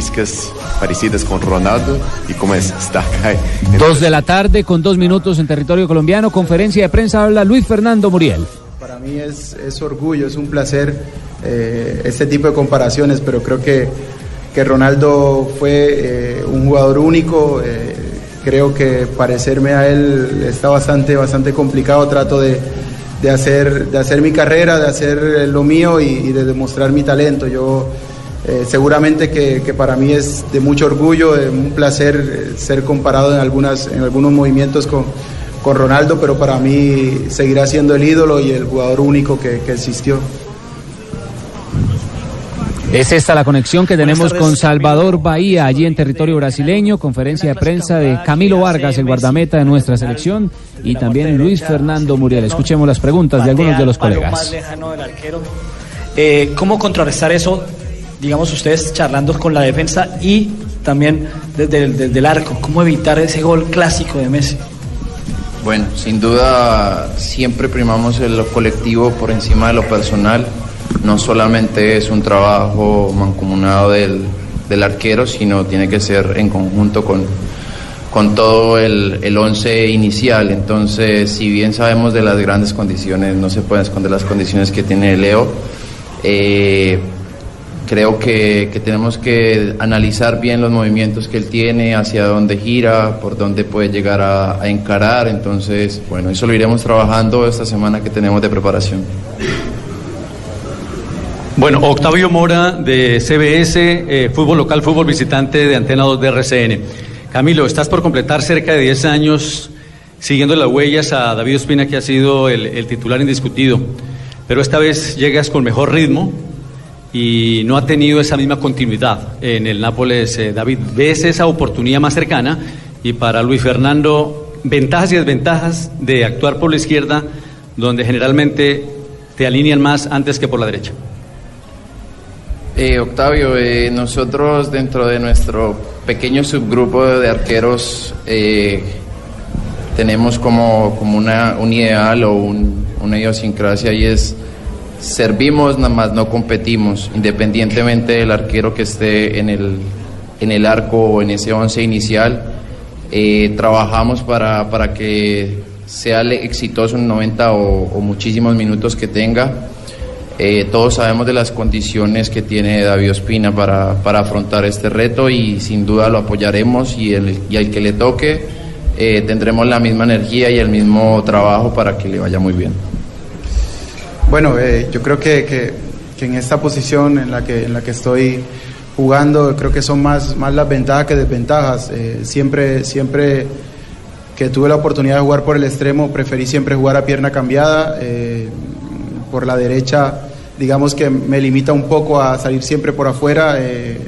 Características parecidas con Ronaldo y como es Starkey. Dos de la tarde con dos minutos en territorio colombiano. Conferencia de prensa habla Luis Fernando Muriel. Para mí es, es orgullo, es un placer eh, este tipo de comparaciones, pero creo que, que Ronaldo fue eh, un jugador único. eh, creo que parecerme a él está bastante, bastante complicado. Trato de, de hacer, de hacer mi carrera, de hacer eh, lo mío y, y de demostrar mi talento. Yo eh, seguramente que, que para mí es de mucho orgullo, de un placer eh, ser comparado en, algunas, en algunos movimientos con, con Ronaldo, pero para mí seguirá siendo el ídolo y el jugador único que, que existió. Es esta la conexión que tenemos con Salvador Bahía, allí en territorio brasileño. Conferencia de prensa de Camilo Vargas, el guardameta de nuestra selección, y también Luis Fernando Muriel. Escuchemos las preguntas de algunos de los colegas. Eh, ¿Cómo contrarrestar eso, digamos, ustedes charlando con la defensa y también desde el, desde el arco? ¿Cómo evitar ese gol clásico de Messi? Bueno, sin duda siempre primamos lo colectivo por encima de lo personal. No solamente es un trabajo mancomunado del, del arquero, sino tiene que ser en conjunto con, con todo el, el once inicial. Entonces, si bien sabemos de las grandes condiciones, no se pueden esconder las condiciones que tiene Leo. eh, Creo que, que tenemos que analizar bien los movimientos que él tiene, hacia dónde gira, por dónde puede llegar a, a encarar. Entonces, bueno, eso lo iremos trabajando esta semana que tenemos de preparación. Bueno, Octavio Mora de CBS, eh, fútbol local, fútbol visitante de Antena 2 de RCN. Camilo, estás por completar cerca de 10 años siguiendo las huellas a David Ospina, que ha sido el titular indiscutido, pero esta vez llegas con mejor ritmo y no ha tenido esa misma continuidad en el Nápoles. eh, David, ¿ves esa oportunidad más cercana? Y para Luis Fernando, ventajas y desventajas de actuar por la izquierda, donde generalmente te alinean más antes que por la derecha. Eh, Octavio, eh, nosotros dentro de nuestro pequeño subgrupo de arqueros eh, tenemos como, como una, un ideal o un- una idiosincrasia y es servimos nada más, no competimos, independientemente del arquero que esté en el, en el arco o en ese once inicial, eh, trabajamos para, para que sea exitoso en 90 o, o muchísimos minutos que tenga. Eh, todos sabemos de las condiciones que tiene David Ospina para, para afrontar este reto y sin duda lo apoyaremos y, el, y al que le toque eh, tendremos la misma energía y el mismo trabajo para que le vaya muy bien. Bueno, eh, yo creo que, que- en esta posición en la que, en la que estoy jugando, creo que son más, más las ventajas que desventajas. Eh, siempre, siempre que tuve la oportunidad de jugar por el extremo, preferí siempre jugar a pierna cambiada. eh, por la derecha, digamos que me limita un poco a salir siempre por afuera. eh,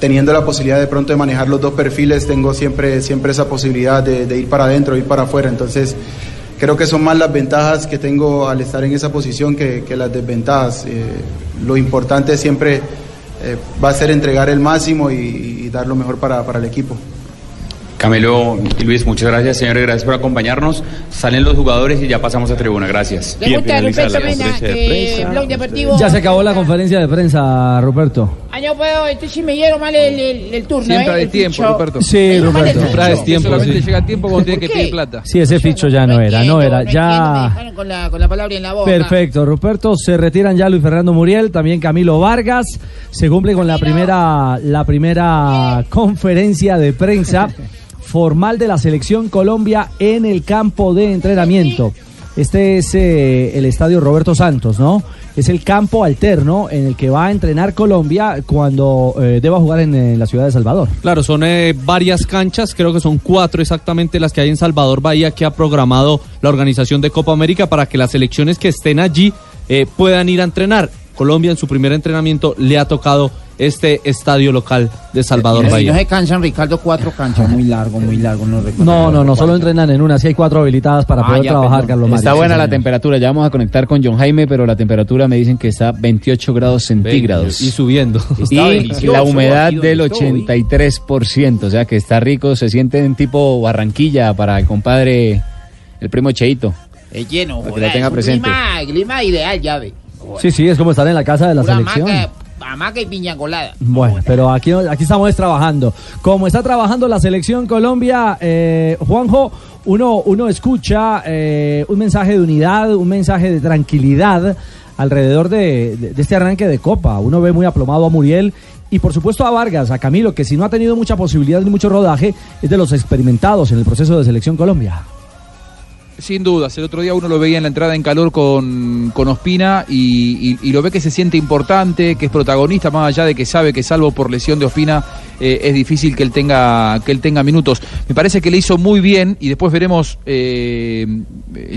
teniendo la posibilidad de pronto de manejar los dos perfiles, tengo siempre, siempre esa posibilidad de, de ir para adentro, ir para afuera. Entonces, creo que son más las ventajas que tengo al estar en esa posición que, que las desventajas. Eh, lo importante siempre eh, va a ser entregar el máximo y, y dar lo mejor para, para el equipo. Camilo y Luis, muchas gracias, señores, gracias por acompañarnos. Salen los jugadores y ya pasamos a tribuna, gracias. Pregunta, Ruperto Mena, eh, Blog Deportivo. Ya se acabó la conferencia de prensa, Ruperto. Ah, no puedo, este sí me dieron mal el, el, el turno. Siempre ¿eh? hay tiempo, ficho. Ruperto. Sí, Ruperto. ficho. Traes tiempo. Solamente sí. llega el tiempo cuando tiene que ¿Por pedir plata. Sí, ese ficho ya no era, no era. Me entiendo, me Ya. dejaron con la, con la palabra en la boca. Perfecto, Ruperto. Se retiran ya Luis Fernando Muriel, también Camilo Vargas. Se cumple con la primera, la primera conferencia de prensa formal de la selección Colombia en el campo de entrenamiento. Este es eh, el estadio Roberto Santos, ¿no? Es el campo alterno en el que va a entrenar Colombia cuando eh, deba jugar en, la ciudad de Salvador. Claro, son eh, varias canchas, creo que son cuatro exactamente las que hay en Salvador Bahía que ha programado la organización de Copa América para que las selecciones que estén allí puedan ir a entrenar. Colombia en su primer entrenamiento le ha tocado este estadio local de Salvador Si no Bahía. se cansan, Ricardo, cuatro canchas. Muy largo, muy largo. No, recuerdo. No, no, no, solo entrenan en una, sí hay cuatro habilitadas para Ah, poder ya, trabajar, perdón. Carlos Mario. Está buena la temperatura, ya vamos a conectar con John Jaime, pero la temperatura me dicen que está 28 grados centígrados. Y subiendo. Y la humedad del 83%, o sea que está rico, se siente en tipo Barranquilla para el compadre, el primo Cheito. Es lleno, Para que joder, lo tenga es un presente. Clima, clima ideal, ya ve. Sí, sí, es como estar en la casa de la Pura selección. Hamaca y piña colada. Bueno, pero aquí, aquí estamos trabajando. Como está trabajando la selección Colombia, eh, Juanjo, uno, uno escucha eh, un mensaje de unidad, un mensaje de tranquilidad alrededor de, de- de este arranque de Copa. Uno ve muy aplomado a Muriel y por supuesto a Vargas, a Camilo, que si no ha tenido mucha posibilidad ni mucho rodaje, es de los experimentados en el proceso de selección Colombia. Sin dudas, el otro día uno lo veía en la entrada en calor con, con Ospina y, y- lo ve que se siente importante, que es protagonista, más allá de que sabe que salvo por lesión de Ospina eh, es difícil que él tenga que él tenga minutos. Me parece que le hizo muy bien y después veremos eh,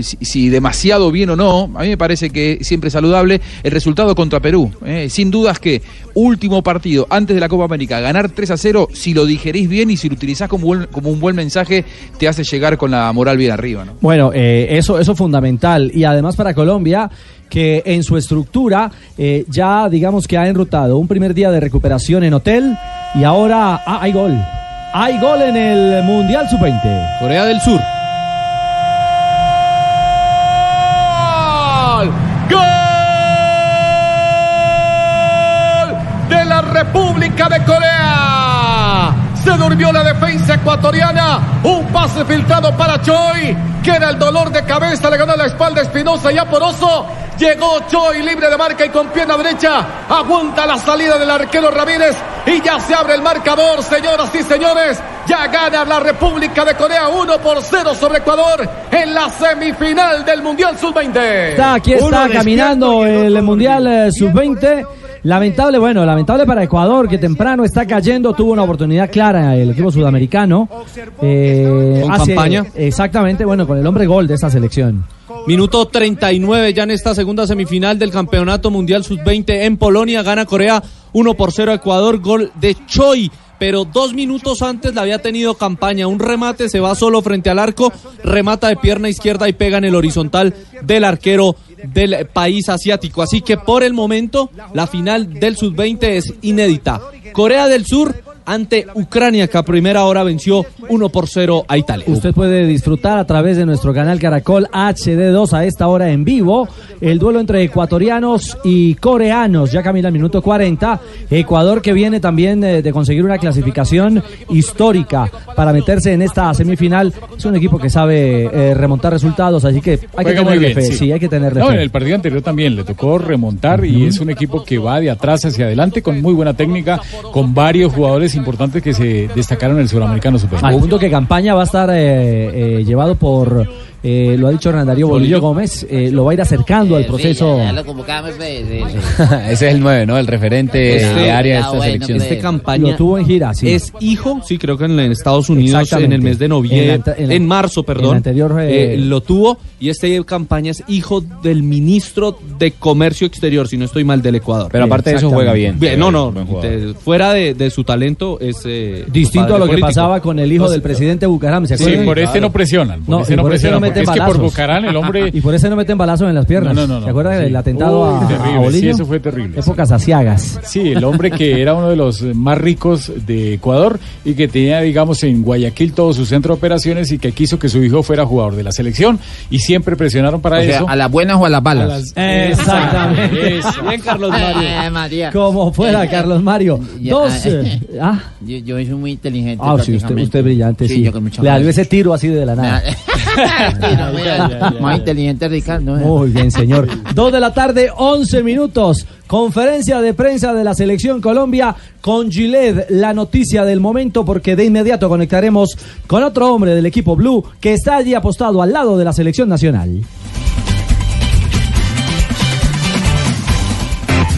si, si demasiado bien o no. A mí me parece que siempre saludable el resultado contra Perú. eh. Sin dudas que último partido antes de la Copa América, ganar 3 a 0, si lo digerís bien y si lo utilizás como, como un buen mensaje, te hace llegar con la moral bien arriba. ¿no? Bueno, eh, eso eso es fundamental y además para Colombia que en su estructura eh, ya digamos que ha enrutado un primer día de recuperación en hotel y ahora ah, hay gol. Hay gol en el Mundial Sub-20. Corea del Sur. de la República de Corea. Se durmió la defensa ecuatoriana. Un pase filtrado para Choi, que era el dolor de cabeza. Le ganó la espalda Espinosa y a Poroso. Llegó Choi libre de marca y con pierna derecha. Aguanta la salida del arquero Ramírez. Y ya se abre el marcador, señoras y señores. Ya gana la República de Corea 1 por 0 sobre Ecuador en la semifinal del Mundial Sub-20. Está, aquí está Uno caminando el Mundial eh, Sub-20. Lamentable, bueno, lamentable para Ecuador que temprano está cayendo, tuvo una oportunidad clara el equipo sudamericano. eh, ¿Con hace- campaña? Exactamente, bueno, con el hombre gol de esta selección. Minuto 39 ya en esta segunda semifinal del Campeonato Mundial Sub-20 en Polonia. Gana Corea 1 por 0 a Ecuador. Gol de Choi. Pero dos minutos antes la había tenido campaña. Un remate, se va solo frente al arco. Remata de pierna izquierda y pega en el horizontal del arquero del país asiático. Así que por el momento la final del Sub-20 es inédita. Corea del Sur ante Ucrania que a primera hora venció 1 por 0 a Italia. Usted puede disfrutar a través de nuestro canal Caracol HD2 a esta hora en vivo el duelo entre ecuatorianos y coreanos. Ya camina el minuto 40. Ecuador que viene también eh, de conseguir una clasificación histórica para meterse en esta semifinal. Es un equipo que sabe eh, remontar resultados, así que hay que Juega tenerle bien, fe. sí. Sí, hay que tenerle No, fe. en el partido anterior también le tocó remontar y es un equipo que va de atrás hacia adelante con muy buena técnica, con varios jugadores importantes que se destacaron en el Suramericano Super. Al punto que campaña va a estar eh, eh, llevado por, eh, lo ha dicho Hernán Darío Bolillo Gómez, eh, lo va a ir acercando al proceso. Ya lo convocamos, pues, sí, sí. Ese es el 9, ¿no? El referente Este- de área de esta bueno, selección. Este campaña Lo tuvo en gira, sí. es hijo, sí, creo que en, en Estados Unidos en el mes de En noviembre, la en, en marzo, en perdón, la anterior, eh, eh, lo tuvo y este campaña es hijo del ministro de Comercio Exterior, si no estoy mal, del Ecuador. Pero aparte de eso juega bien. Bien, no, no, de- fuera de, de su talento es eh, Distinto a lo que pasaba con el hijo del presidente Bucaram, ¿se Sí, por este no presionan, por No, este no presionan, meten es que por. Bucarán el hombre... Y por eso no meten balazos en las piernas. No, no, no. ¿Se acuerdan Sí. del atentado Uy, a, terrible, a Bolillo? sí, eso fue terrible. Épocas asiagas. Sí, el hombre que era uno de los más ricos de Ecuador y que tenía, digamos, en Guayaquil todo su centro de operaciones y que quiso que su hijo fuera jugador de la selección y siempre presionaron para O sea, eso. ¿a las buenas o a las balas? A las- Exactamente. Eso. Bien, Carlos Mario. Eh, María. Como fuera, Carlos Mario. Ya, Dos. ah, eh, Yo, yo soy muy inteligente. ah, sí, usted, usted es brillante, sí. yo con mucha Le madre. ese tiro así de la nada. Más inteligente Ricardo. Muy bien, señor. Dos de la tarde, 11 minutos. Conferencia de prensa de la Selección Colombia con Gilet, la noticia del momento, porque de inmediato conectaremos con otro hombre del equipo Blue que está allí apostado al lado de la Selección Nacional.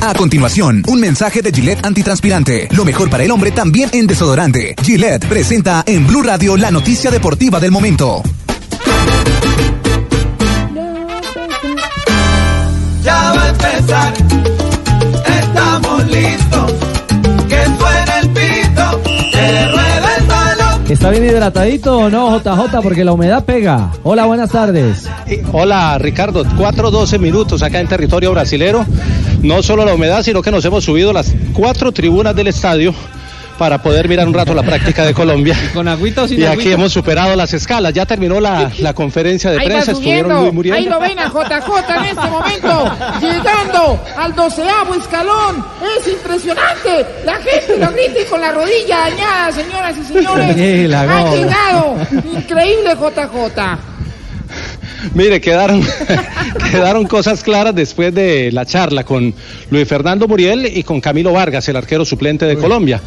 A continuación, un mensaje de Gillette antitranspirante. Lo mejor para el hombre también en desodorante. Gillette presenta en Blue Radio la noticia deportiva del momento. Ya va a empezar, estamos listos. Que suene el pito, que ruede el balón. ¿Está bien hidratadito o no, JJ? Porque la humedad pega. Hola, buenas tardes. Hola Ricardo, 4-12 minutos acá en territorio brasilero. No solo la humedad, sino que nos hemos subido las cuatro tribunas del estadio para poder mirar un rato la práctica de Colombia. ¿Con agüita o sin Y aquí agüita? hemos superado las escalas. Ya terminó la, la conferencia de prensa, estuvieron muy muriendo. ahí lo ven a JJ en este momento, llegando al doceavo escalón, es impresionante, la gente lo grita y con la rodilla dañada, señoras y señores, ha llegado, increíble JJ. Mire, quedaron, quedaron cosas claras después de la charla con Luis Fernando Muriel y con Camilo Vargas, el arquero suplente de Colombia.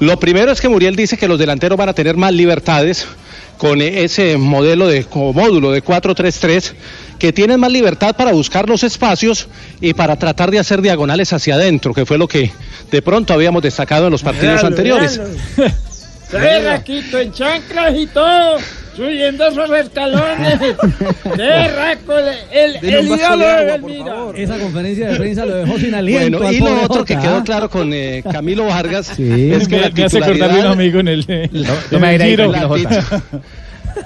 Lo primero es que Muriel dice que los delanteros van a tener más libertades con ese modelo de como módulo de 4-3-3 que tienen más libertad para buscar los espacios y para tratar de hacer diagonales hacia adentro, que fue lo que de pronto habíamos destacado en los partidos anteriores. Raquito en chanclas y todo, subiendo esos escalones. De Raco, el, el, el ídolo de. Esa conferencia de prensa lo dejó sin aliento. Bueno, y lo otro que Jota, quedó claro con eh, Camilo Vargas Sí. es que me, la me hace acordar de un titularidad amigo en el, eh, no en me el Giro. la,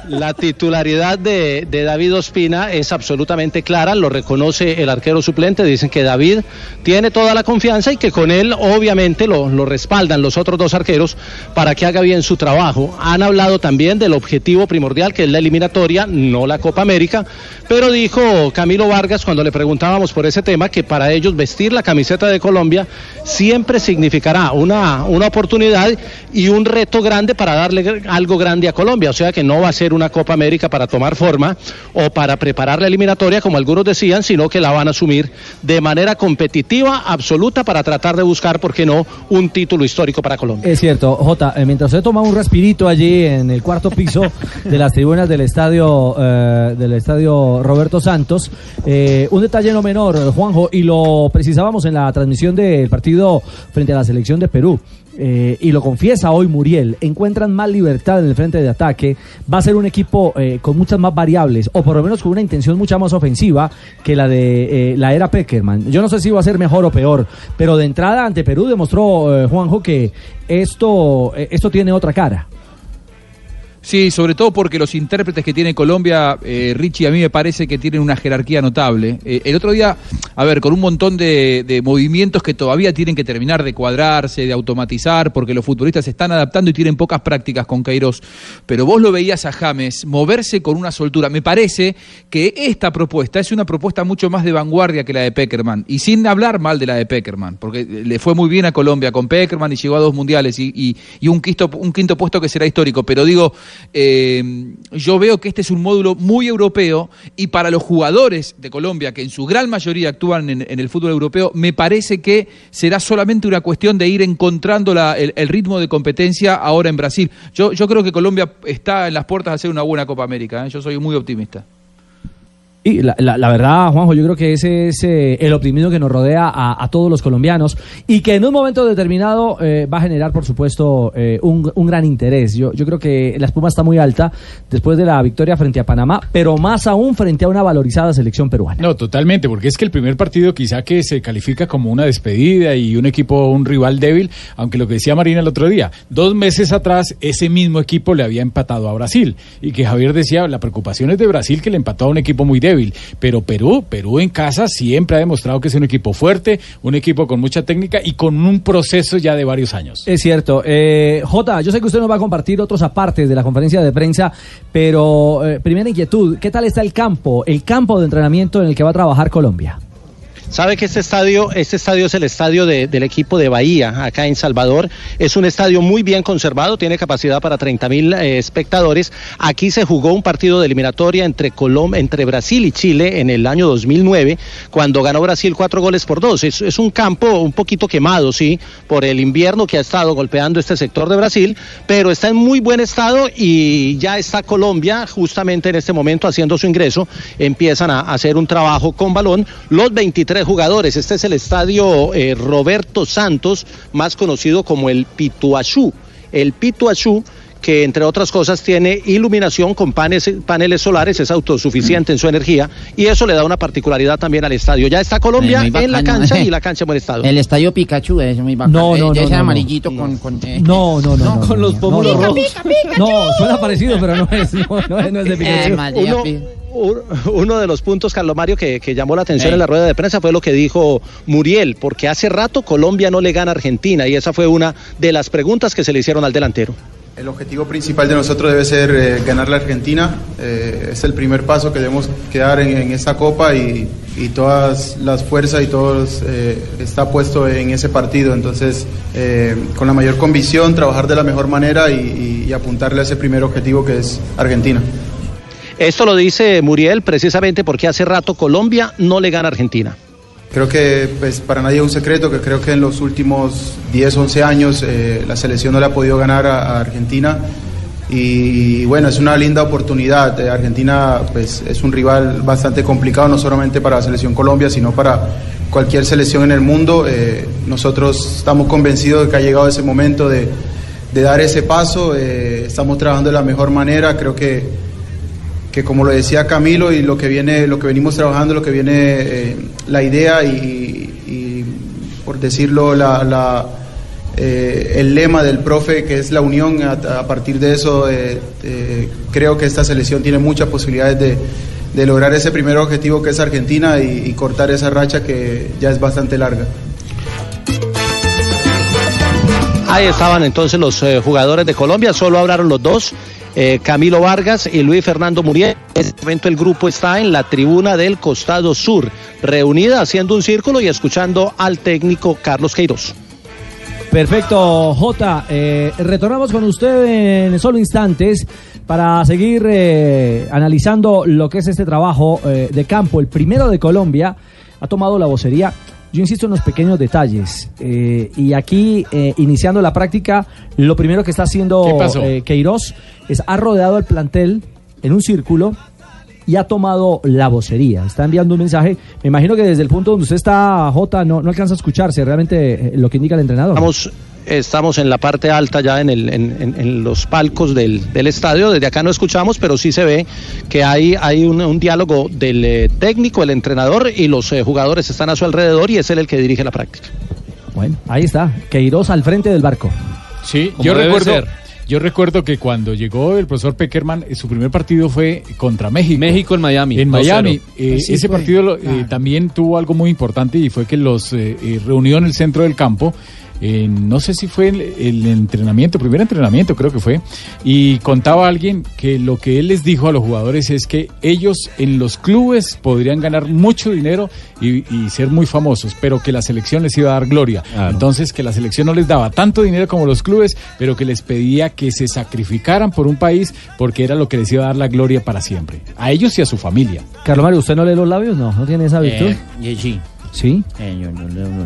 la titularidad de, David Ospina es absolutamente clara, lo reconoce el arquero suplente, dicen que David tiene toda la confianza y que con él obviamente lo, respaldan los otros dos arqueros para que haga bien su trabajo. Han hablado también del objetivo primordial que es la eliminatoria, no la Copa América, pero dijo Camilo Vargas cuando le preguntábamos por ese tema que para ellos vestir la camiseta de Colombia siempre significará una, una oportunidad y un reto grande para darle algo grande a Colombia. O sea que no va a ser una Copa América para tomar forma o para preparar la eliminatoria, como algunos decían, sino que la van a asumir de manera competitiva, absoluta, para tratar de buscar, ¿por qué no?, un título histórico para Colombia. Es cierto, Jota, eh, mientras usted toma un respirito allí en el cuarto piso de las tribunas del estadio eh, del estadio Roberto Santos, eh, un detalle no menor, Juanjo, y lo precisábamos en la transmisión del partido frente a la selección de Perú. Eh, y lo confiesa hoy Muriel, encuentran más libertad en el frente de ataque, va a ser un equipo eh, con muchas más variables, o por lo menos con una intención mucha más ofensiva que la de eh, la era Peckerman. Yo no sé si va a ser mejor o peor, pero de entrada ante Perú demostró eh, Juanjo que esto, eh, esto tiene otra cara. Sí, sobre todo porque los intérpretes que tiene Colombia, eh, Richie, a mí me parece que tienen una jerarquía notable. Eh, el otro día, a ver, con un montón de, movimientos que todavía tienen que terminar de cuadrarse, de automatizar, porque los futbolistas se están adaptando y tienen pocas prácticas con Queiroz. Pero vos lo veías a James moverse con una soltura. Me parece que esta propuesta es una propuesta mucho más de vanguardia que la de Peckerman. Y sin hablar mal de la de Peckerman, porque le fue muy bien a Colombia con Peckerman y llegó a dos mundiales y, y- y un, quinto, un quinto puesto que será histórico. Pero digo, eh, yo veo que este es un módulo muy europeo y para los jugadores de Colombia, que en su gran mayoría actúan en, el fútbol europeo, me parece que será solamente una cuestión de ir encontrando la- el, el ritmo de competencia ahora en Brasil. Yo, yo creo que Colombia está en las puertas de hacer una buena Copa América. ¿eh? Yo soy muy optimista. Y la, la- verdad, Juanjo, yo creo que ese es eh, el optimismo que nos rodea a, a todos los colombianos y que en un momento determinado eh, va a generar, por supuesto, eh, un, un gran interés. Yo, yo creo que la espuma está muy alta después de la victoria frente a Panamá, pero más aún frente a una valorizada selección peruana. No, totalmente, porque es que el primer partido quizá que se califica como una despedida y un equipo, un rival débil, aunque lo que decía Marina el otro día, dos meses atrás ese mismo equipo le había empatado a Brasil y que Javier decía, la preocupación es de Brasil que le empató a un equipo muy débil, pero Perú, Perú en casa siempre ha demostrado que es un equipo fuerte, un equipo con mucha técnica y con un proceso ya de varios años. Es cierto. Eh, Jota, yo sé que usted nos va a compartir otros apartes de la conferencia de prensa, pero eh, primera inquietud, ¿qué tal está el campo, el campo de entrenamiento en el que va a trabajar Colombia? Sabe que este estadio, este estadio es el estadio de- del equipo de Bahía, acá en Salvador. Es un estadio muy bien conservado, tiene capacidad para 30 mil eh, espectadores. Aquí se jugó un partido de eliminatoria entre, Colom entre Brasil y Chile en el año 2009, cuando ganó Brasil cuatro goles por dos. Es, es un campo un poquito quemado, sí, por el invierno que ha estado golpeando este sector de Brasil, pero está en muy buen estado y ya está Colombia justamente en este momento haciendo su ingreso. Empiezan a hacer un trabajo con balón. Los 23 jugadores. Este es el estadio eh, Roberto Santos, más conocido como el Pituachú. El Pituachú que entre otras cosas tiene iluminación con panes- paneles solares, es autosuficiente en su energía y eso le da una particularidad también al estadio. Ya está Colombia en la cancha y la cancha en buen estado. El estadio Pikachu es muy bacano. No, no, Eh, no, Ese no, no. amarillito con... con eh, No, no, no. no, con no, los no, pómulos no, no. rojos. No, suena parecido, pero no es, no, no es, no es de Pikachu. Eh, Uno, de los puntos, Carlos Mario, que, que llamó la atención Ey. en la rueda de prensa fue lo que dijo Muriel, porque hace rato Colombia no le gana a Argentina y esa fue una de las preguntas que se le hicieron al delantero. El objetivo principal de nosotros debe ser eh, ganar la Argentina. Eh, es el primer paso que debemos quedar en, en esta copa y, todas las fuerzas y todo eh, está puesto en ese partido. Entonces, con la mayor convicción, trabajar de la mejor manera y, y- y apuntarle a ese primer objetivo que es Argentina. Esto lo dice Muriel precisamente porque hace rato Colombia no le gana a Argentina. Creo que pues, para nadie es un secreto que creo que en los últimos 10, 11 años eh, la selección no le ha podido ganar a, Argentina y bueno, es una linda oportunidad. Eh, Argentina pues, es un rival bastante complicado, no solamente para la selección Colombia, sino para cualquier selección en el mundo. Eh, nosotros estamos convencidos de que ha llegado ese momento de, de dar ese paso. Eh, estamos trabajando de la mejor manera. Creo que que como lo decía Camilo y lo que viene, lo que venimos trabajando, lo que viene eh, la idea y, por decirlo la, la, eh, el lema del profe que es la unión. A, partir de eso eh, creo que esta selección tiene muchas posibilidades de, de lograr ese primer objetivo que es Argentina y, cortar esa racha que ya es bastante larga. Ahí estaban entonces los jugadores de Colombia, solo hablaron los dos, eh, Camilo Vargas y Luis Fernando Muriel. En este momento el grupo está en la tribuna del costado sur, reunida haciendo un círculo y escuchando al técnico Carlos Queiroz. Perfecto, Jota. Eh, retornamos con usted en solo instantes para seguir eh, analizando lo que es este trabajo de campo. El primero de Colombia ha tomado la vocería. Yo insisto en los pequeños detalles. eh, y aquí, eh, iniciando la práctica, lo primero que está haciendo eh, Queiroz es ha rodeado el plantel en un círculo y ha tomado la vocería. Está enviando un mensaje. Me imagino que desde el punto donde usted está, Jota, no, no alcanza a escucharse realmente eh, lo que indica el entrenador. Estamos, estamos en la parte alta ya en, el, en, en- en los palcos del, del estadio. Desde acá no escuchamos, pero sí se ve que hay, hay un, un diálogo del eh, técnico, el entrenador y los eh, jugadores están a su alrededor y es él el que dirige la práctica. Bueno, ahí está. Queiroz al frente del barco. Sí, yo recuerdo, ser. yo recuerdo que cuando llegó el profesor Peckerman, eh, su primer partido fue contra México. México en Miami. En 2-0. Miami. Eh, ese fue. partido eh, también tuvo algo muy importante y fue que los eh, reunió en el centro del campo. En- no sé si fue el, el entrenamiento, primer entrenamiento creo que fue, y contaba alguien que lo que él les dijo a los jugadores es que ellos en los clubes podrían ganar mucho dinero y, y ser muy famosos, pero que la selección les iba a dar gloria. Entonces que la selección no les daba tanto dinero como los clubes, pero que les pedía que se sacrificaran por un país porque era lo que les iba a dar la gloria para siempre, a ellos y a su familia. Carlos Mario, ¿usted no lee los labios? No, no tiene esa virtud. Eh, sí. ¿Sí? Eh, yo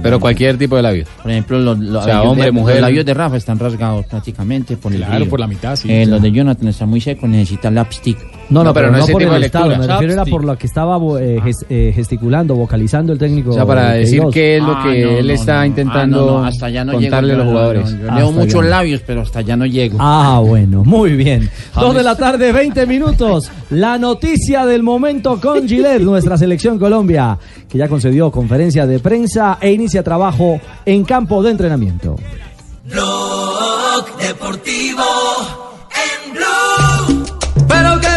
Pero cualquier tipo de labios. Por ejemplo, los, los O sea, labios hombre, de, mujer. los labios de Rafa están rasgados prácticamente por el por la mitad, sí, Eh. Los de Jonathan están muy secos, necesitan lipstick. No, no, No, pero, pero no no por el estado, me lectura. refiero era por lo que estaba eh, eh, gesticulando, vocalizando el técnico. O sea, para decir qué es lo Ah, que no, él no, está intentando Ah, no, no, hasta allá no contarle llego a los jugadores. no, yo leo muchos labios, pero hasta allá no llego. Ah, bueno, muy bien. Dos de la tarde, 20 minutos. La noticia del momento con Gillette, nuestra selección Colombia, que ya concedió conferencia de prensa e inicia trabajo en campo de entrenamiento. Blog Deportivo en Blue. Pero que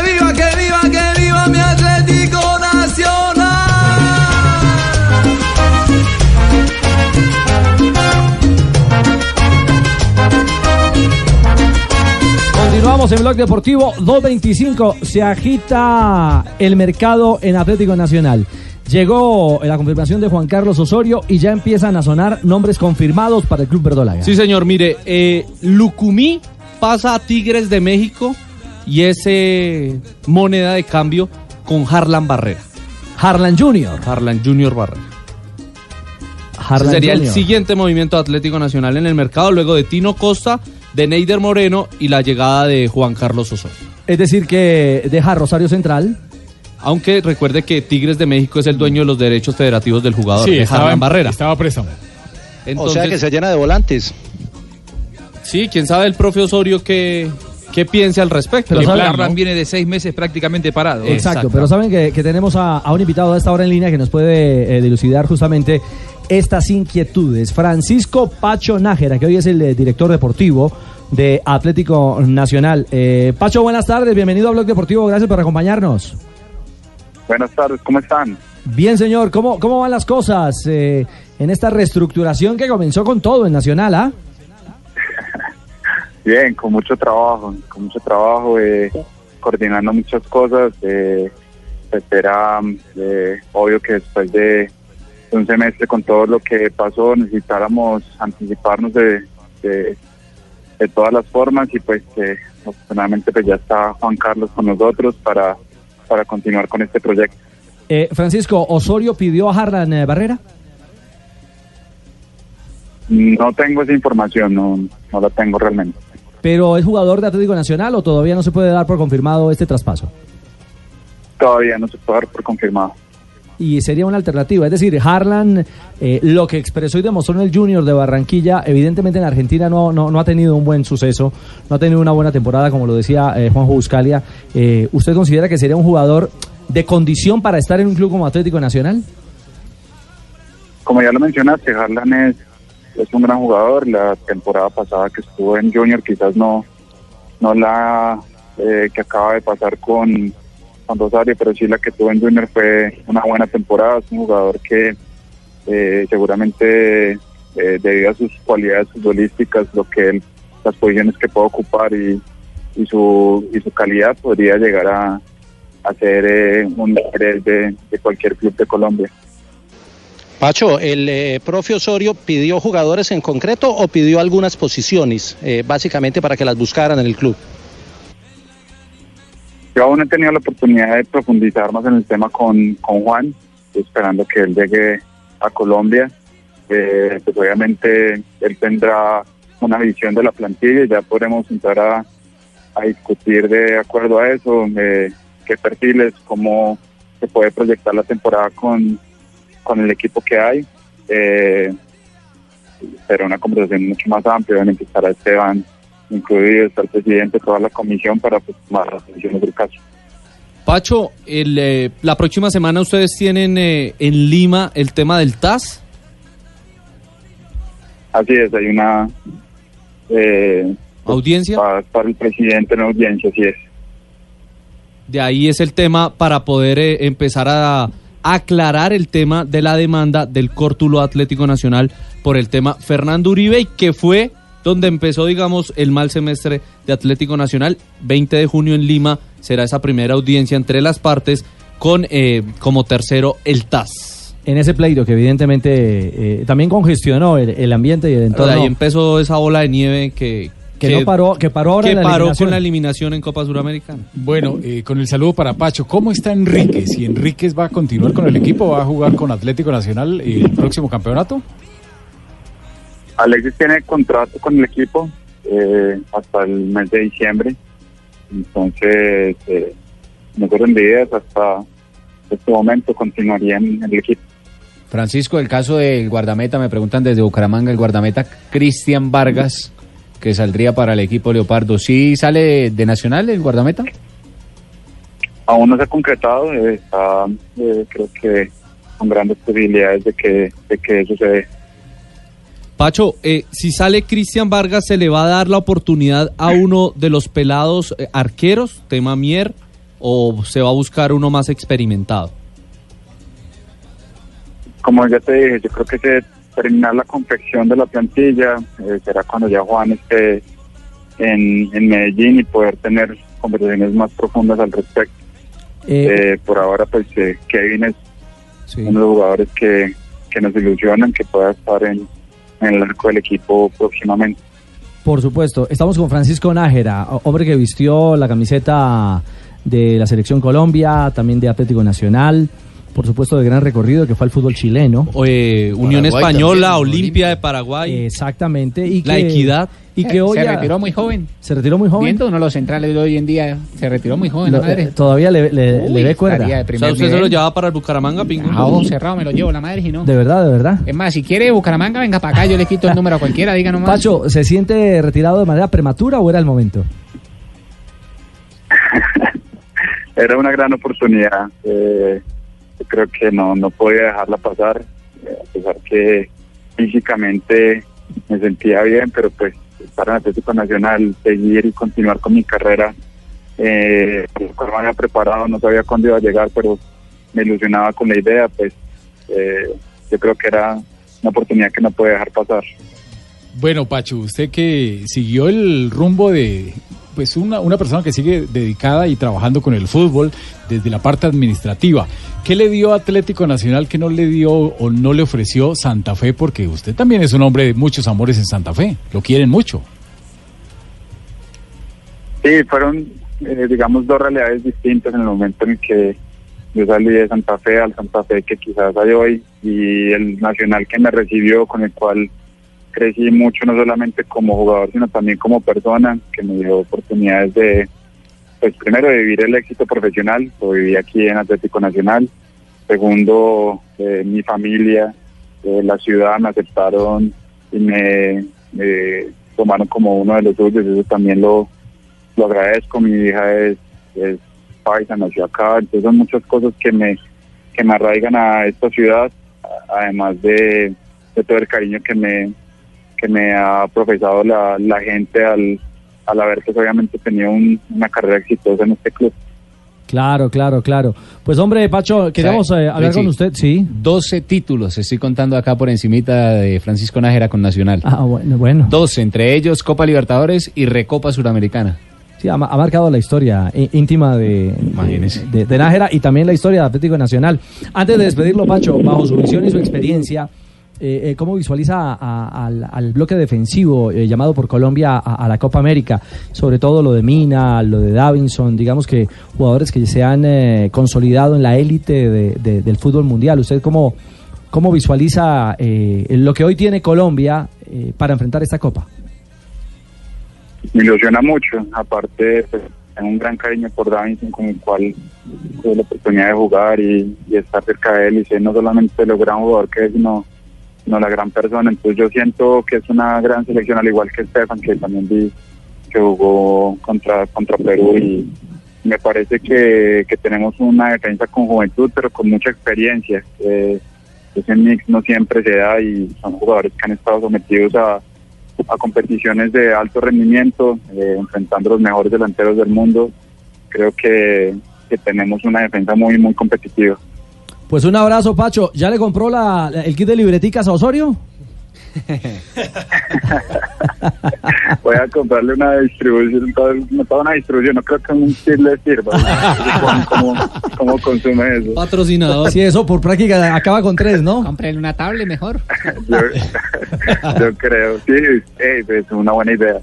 Continuamos en Blog Deportivo 225. Se agita el mercado en Atlético Nacional. Llegó la confirmación de Juan Carlos Osorio y ya empiezan a sonar nombres confirmados para el Club Verdolaga. Sí, señor, mire, eh, Lucumí pasa a Tigres de México y es eh, moneda de cambio con Harlan Barrera. Harlan Junior. Harlan Junior Barrera. Harlan sería el siguiente movimiento de Atlético Nacional en el mercado, luego de Tino Costa, de Neider Moreno y la llegada de Juan Carlos Osorio. Es decir, que deja Rosario Central. Aunque recuerde que Tigres de México es el dueño de los derechos federativos del jugador, Sí, de estaba en- Barrera. Estaba préstamo. o sea que se llena de volantes. Sí, quién sabe el profe Osorio qué, qué piense al respecto. Pero Harlan viene de seis meses prácticamente parado. ¿eh? Exacto, pero saben que, que tenemos a, a un invitado a esta hora en línea que nos puede eh, dilucidar justamente estas inquietudes. Francisco Pacho Nájera, que hoy es el eh, director deportivo de Atlético Nacional. Eh, Pacho, buenas tardes, bienvenido a Blog Deportivo, gracias por acompañarnos. Buenas tardes, ¿cómo están? Bien, señor, ¿cómo, cómo van las cosas eh, en esta reestructuración que comenzó con todo en Nacional? ¿ah? Bien, con mucho trabajo, con mucho trabajo, eh, coordinando muchas cosas. Eh, se espera, eh, obvio que después de, de un semestre con todo lo que pasó, necesitáramos anticiparnos de, de, de todas las formas y pues eh, afortunadamente pues ya está Juan Carlos con nosotros para, para continuar con este proyecto. Eh, Francisco, ¿Osorio pidió a Harlan eh, Barrera? No tengo esa información, no, no la tengo realmente. ¿Pero es jugador de Atlético Nacional o todavía no se puede dar por confirmado este traspaso? Todavía no se puede dar por confirmado. Y sería una alternativa. Es decir, Harlan, eh, lo que expresó y demostró en el Junior de Barranquilla, evidentemente en Argentina no, no, no ha tenido un buen suceso, no ha tenido una buena temporada, como lo decía eh, Juanjo Buscalia. Eh, ¿Usted considera que sería un jugador de condición para estar en un club como Atlético Nacional? Como ya lo mencionaste, Harlan es, es un gran jugador. La temporada pasada que estuvo en Junior quizás no, no la eh, que acaba de pasar con, con Rosario, pero sí la que tuvo en Junior fue una buena temporada. Es un jugador que eh, seguramente eh, debido a sus cualidades futbolísticas, lo que él, las posiciones que puede ocupar y, y su y su calidad podría llegar a, a ser eh, un líder de, de cualquier club de Colombia. Pacho, ¿el eh, profe Osorio pidió jugadores en concreto o pidió algunas posiciones, eh, básicamente para que las buscaran en el club? Yo aún he tenido la oportunidad de profundizar más en el tema con, con Juan, esperando que él llegue a Colombia. Eh, pues obviamente él tendrá una visión de la plantilla y ya podremos entrar a, a discutir de acuerdo a eso, eh, qué perfiles, cómo se puede proyectar la temporada con, con el equipo que hay. Eh, será una conversación mucho más amplia, obviamente estará Esteban incluido, está el presidente, toda la comisión para pues, tomar las decisiones del caso. Pacho, el, eh, la próxima semana ustedes tienen eh, en Lima el tema del TAS. Así es, hay una eh, audiencia para, para el presidente en audiencia, así es. De ahí es el tema para poder eh, empezar a aclarar el tema de la demanda del Córtulo Atlético Nacional por el tema Fernando Uribe, y que fue donde empezó, digamos, el mal semestre de Atlético Nacional. 20 de junio en Lima será esa primera audiencia entre las partes con eh, como tercero el TAS. En ese pleito que evidentemente eh, también congestionó el, el ambiente y el entorno. Ahí empezó esa bola de nieve que... Que no paró- que paró ahora que la paró con la eliminación en Copa Suramericana. Bueno, eh, con el saludo para Pacho, ¿cómo está Enríquez? ¿Y Enríquez va a continuar con el equipo? ¿Va a jugar con Atlético Nacional el próximo campeonato? Alexis tiene contrato con el equipo eh, hasta el mes de diciembre, entonces eh, mejores ideas hasta este momento continuaría en el equipo. Francisco, el caso del guardameta, me preguntan desde Bucaramanga, el guardameta Cristian Vargas, que saldría para el equipo Leopardo. ¿Sí sale de Nacional el guardameta? Aún no se ha concretado, eh, está eh, creo que con grandes posibilidades de que, de que eso se dé. Pacho, eh, si sale Cristian Vargas, ¿se le va a dar la oportunidad a uno de los pelados eh, arqueros, tema Mier, o se va a buscar uno más experimentado? Como ya te dije, yo creo que se terminar la confección de la plantilla eh, será cuando ya Juan esté en, en Medellín y poder tener conversaciones más profundas al respecto. Eh, Eh, por ahora, pues eh, Kevin es uno de los jugadores que, que nos ilusionan que pueda estar en, en el arco del equipo próximamente. Por supuesto, estamos con Francisco Nájera, hombre que vistió la camiseta de la Selección Colombia, también de Atlético Nacional, por supuesto de gran recorrido que fue al fútbol chileno. Eh, Unión Española, Olimpia de Paraguay. Exactamente. Y La que- Equidad. Y que hoy se ya- retiró muy joven. Se retiró muy joven. Viendo uno de los centrales de hoy en día, se retiró muy joven, Lo- la madre. eh, todavía le, le- Uy, le ve cuerda. O sea, usted se lo llevaba para el Bucaramanga, Pingo. A ojo cerrado me lo llevo, la madre, si no. De verdad, de verdad. Es más, si quiere Bucaramanga, venga para acá, yo le quito el número a cualquiera, diga nomás. Pacho, ¿se siente retirado de manera prematura o era el momento? Era una gran oportunidad. eh, yo creo que no, no podía dejarla pasar, eh, a pesar que físicamente me sentía bien, pero pues estar en Atlético Nacional, seguir y continuar con mi carrera, eh, me había preparado, no sabía cuándo iba a llegar, pero me ilusionaba con la idea, pues eh, yo creo que era una oportunidad que no puede dejar pasar. Bueno, Pachu, usted que siguió el rumbo de pues una, una persona que sigue dedicada y trabajando con el fútbol desde la parte administrativa. ¿Qué le dio Atlético Nacional que no le dio o no le ofreció Santa Fe? Porque usted también es un hombre de muchos amores en Santa Fe. Lo quieren mucho. Sí, fueron, eh, digamos, dos realidades distintas en el momento en que yo salí de Santa Fe al Santa Fe que quizás hay hoy y el Nacional que me recibió, con el cual crecí mucho, no solamente como jugador, sino también como persona, que me dio oportunidades de, pues primero, de vivir el éxito profesional, lo viví aquí en Atlético Nacional. Segundo, eh, mi familia, eh, la ciudad me aceptaron y me, me tomaron como uno de los suyos, eso también lo, lo agradezco. Mi hija es, es paisa, nació acá, entonces son muchas cosas que me, que me arraigan a esta ciudad, además de, de todo el cariño que me, que me ha profesado la, la gente al, al haber pues, obviamente tenido un- una carrera exitosa en este club. Claro, claro, claro. Pues hombre, Pacho, queríamos eh, hablar Richie, con usted, sí. 12 títulos, estoy contando acá por encimita de Francisco Nájera con Nacional. Ah, bueno, bueno. 12, entre ellos Copa Libertadores y Recopa Suramericana. Sí, ha, ma- ha marcado la historia í- íntima de, de, de Nájera y también la historia de Atlético Nacional. Antes de despedirlo, Pacho, bajo su visión y su experiencia, eh, eh, ¿cómo visualiza a- al, bloque defensivo eh, llamado por Colombia a, la Copa América? Sobre todo lo de Mina, lo de Davinson, digamos que jugadores que se han eh, consolidado en la élite de- de- del fútbol mundial. ¿Usted cómo, cómo visualiza eh, lo que hoy tiene Colombia para enfrentar esta Copa? me ilusiona mucho. Aparte, pues, tengo un gran cariño por Davinson, con el cual tuve la oportunidad de jugar y, estar cerca de él y sé no solamente lo gran jugador que es, sino, sino la gran persona. Entonces yo siento que es una gran selección, al igual que Estefan, que también vi que jugó contra, contra Perú y me parece que, que tenemos una defensa con juventud, pero con mucha experiencia. Eh, ese mix no siempre se da y son jugadores que han estado sometidos a, a competiciones de alto rendimiento, eh, enfrentando los mejores delanteros del mundo. Creo que, que tenemos una defensa muy, muy competitiva. Pues un abrazo, Pacho. ¿Ya le compró la, el kit de libreticas a Osorio? Voy a comprarle una distribución, no toda una distribución, no creo que un kit le sirva. ¿Cómo, consume eso? Patrocinador. Sí, eso por práctica acaba con tres, ¿no? Cómprele una tablet mejor. Yo, yo creo, sí, eh, es una buena idea.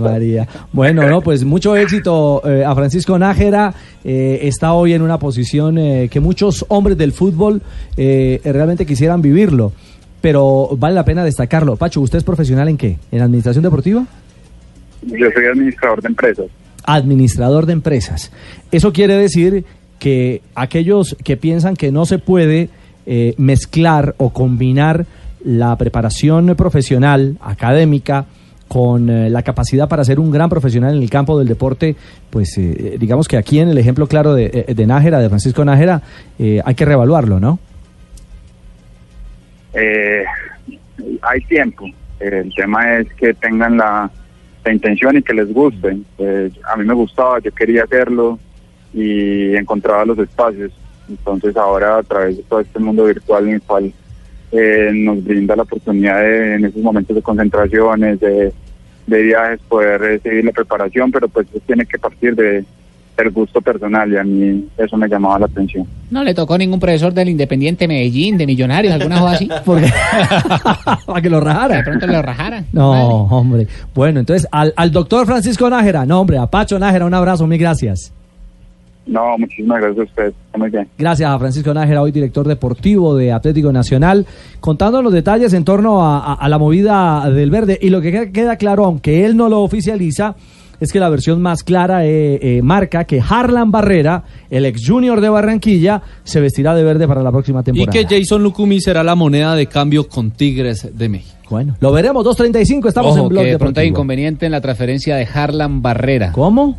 María. Bueno, no, pues mucho éxito eh, a Francisco Nájera. eh, está hoy en una posición eh, que muchos hombres del fútbol eh, realmente quisieran vivirlo. Pero vale la pena destacarlo. Pacho, ¿usted es profesional en qué? ¿En administración deportiva? Yo soy administrador de empresas. administrador de empresas. Eso quiere decir que aquellos que piensan que no se puede eh, mezclar o combinar la preparación profesional, académica, con eh, la capacidad para ser un gran profesional en el campo del deporte, pues eh, digamos que aquí en el ejemplo claro de, de Nájera, de Francisco Nájera, eh, hay que reevaluarlo, ¿no? Eh, hay tiempo. El tema es que tengan la, intención y que les guste. Eh, a mí me gustaba, yo quería hacerlo y encontraba los espacios. Entonces ahora a través de todo este mundo virtual en el cual eh, nos brinda la oportunidad de, en esos momentos de concentraciones, de, de viajes, poder seguir la preparación, pero pues tiene que partir de del gusto personal y a mí eso me llamaba la atención. No le tocó ningún profesor del Independiente Medellín, de Millonarios, alguna cosa así. Para que lo rajara. De pronto lo rajara. No, hombre. Bueno, entonces al, al doctor Francisco Nájera, no, hombre, a Pacho Nájera, un abrazo, mil gracias. No, muchísimas gracias a ustedes. Está Muy bien. Gracias a Francisco Nájera, hoy director deportivo de Atlético Nacional, contando los detalles en torno a, a- a la movida del verde. Y lo que queda, queda claro, aunque él no lo oficializa, es que la versión más clara eh, eh, marca que Harlan Barrera, el ex junior de Barranquilla, se vestirá de verde para la próxima Y temporada. que Jason Lucumi será la moneda de cambio con Tigres de México. Bueno, lo veremos, 2.35, estamos Ojo, en Blog que de pronto hay inconveniente en la transferencia de Harlan Barrera. ¿Cómo?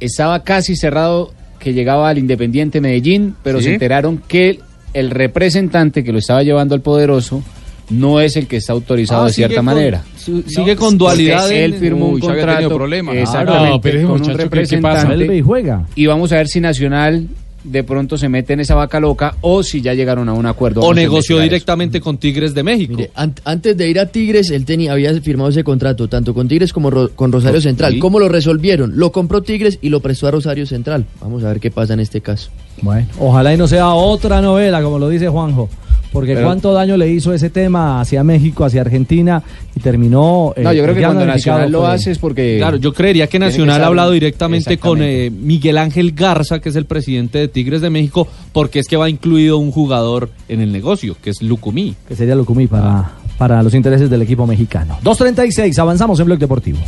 Estaba casi cerrado que llegaba al Independiente Medellín, pero Sí. se enteraron que el representante que lo estaba llevando al poderoso no es el que está autorizado Ah, de cierta con- manera. su- sigue con dualidad Él firmó Uy, un contrato. tenido problemas. Exactamente, No, pero ese con un muchacho, ¿qué- qué pasa? y juega. Y vamos a ver si Nacional de pronto se mete en esa vaca loca o si ya llegaron a un acuerdo. O negoció eso. directamente con Tigres de México. An- antes de ir a Tigres, él tenía, había firmado ese contrato, tanto con Tigres como ro- con Rosario Sí. Central. ¿Cómo lo resolvieron? Lo compró Tigres y lo prestó a Rosario Central. Vamos a ver qué pasa en este caso. Bueno, ojalá y no sea otra novela, como lo dice Juanjo. Porque Pero- cuánto daño le hizo ese tema hacia México, hacia Argentina, y terminó... eh, No, yo creo que cuando Nacional lo hace es porque... Claro, yo creería que Nacional ha hablado directamente con eh, Miguel Ángel Garza, que es el presidente de Tigres de México, porque es que va incluido un jugador en el negocio, que es Lucumí. Que sería Lucumí para, para los intereses del equipo mexicano. 2.36, avanzamos en Blog Deportivo.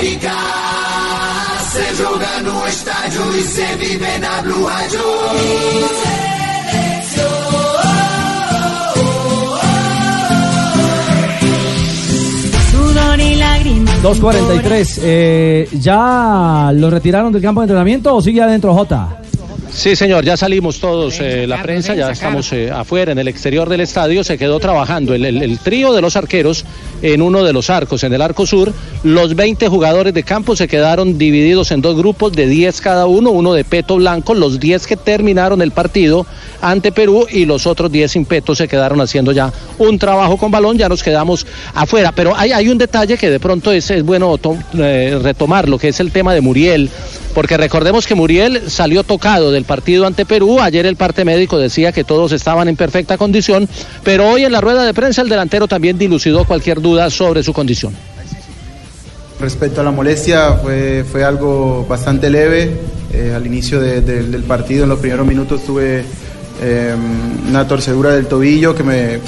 América se joga no estádio e se vive na Blue Radio. Sudor y lágrimas. 2.43, eh, ¿ya lo retiraron del campo de entrenamiento o sigue adentro Jota? Sí, señor, ya salimos todos, eh, la prensa, ya estamos eh, afuera, en el exterior del estadio, se quedó trabajando el, el- el trío de los arqueros en uno de los arcos, en el arco sur. Los 20 jugadores de campo se quedaron divididos en dos grupos de 10 cada uno, uno de peto blanco, los 10 que terminaron el partido ante Perú y los otros 10 sin peto se quedaron haciendo ya un trabajo con balón, ya nos quedamos afuera. Pero hay, hay un detalle que de pronto es, es bueno to- eh, retomar, lo que es el tema de Muriel, porque recordemos que Muriel salió tocado del partido ante Perú, ayer el parte médico decía que todos estaban en perfecta condición, pero hoy en la rueda de prensa el delantero también dilucidó cualquier duda sobre su condición. Respecto a la molestia, fue, fue algo bastante leve. Eh, al inicio de- de- del partido, en los primeros minutos, tuve eh, una torcedura del tobillo que me,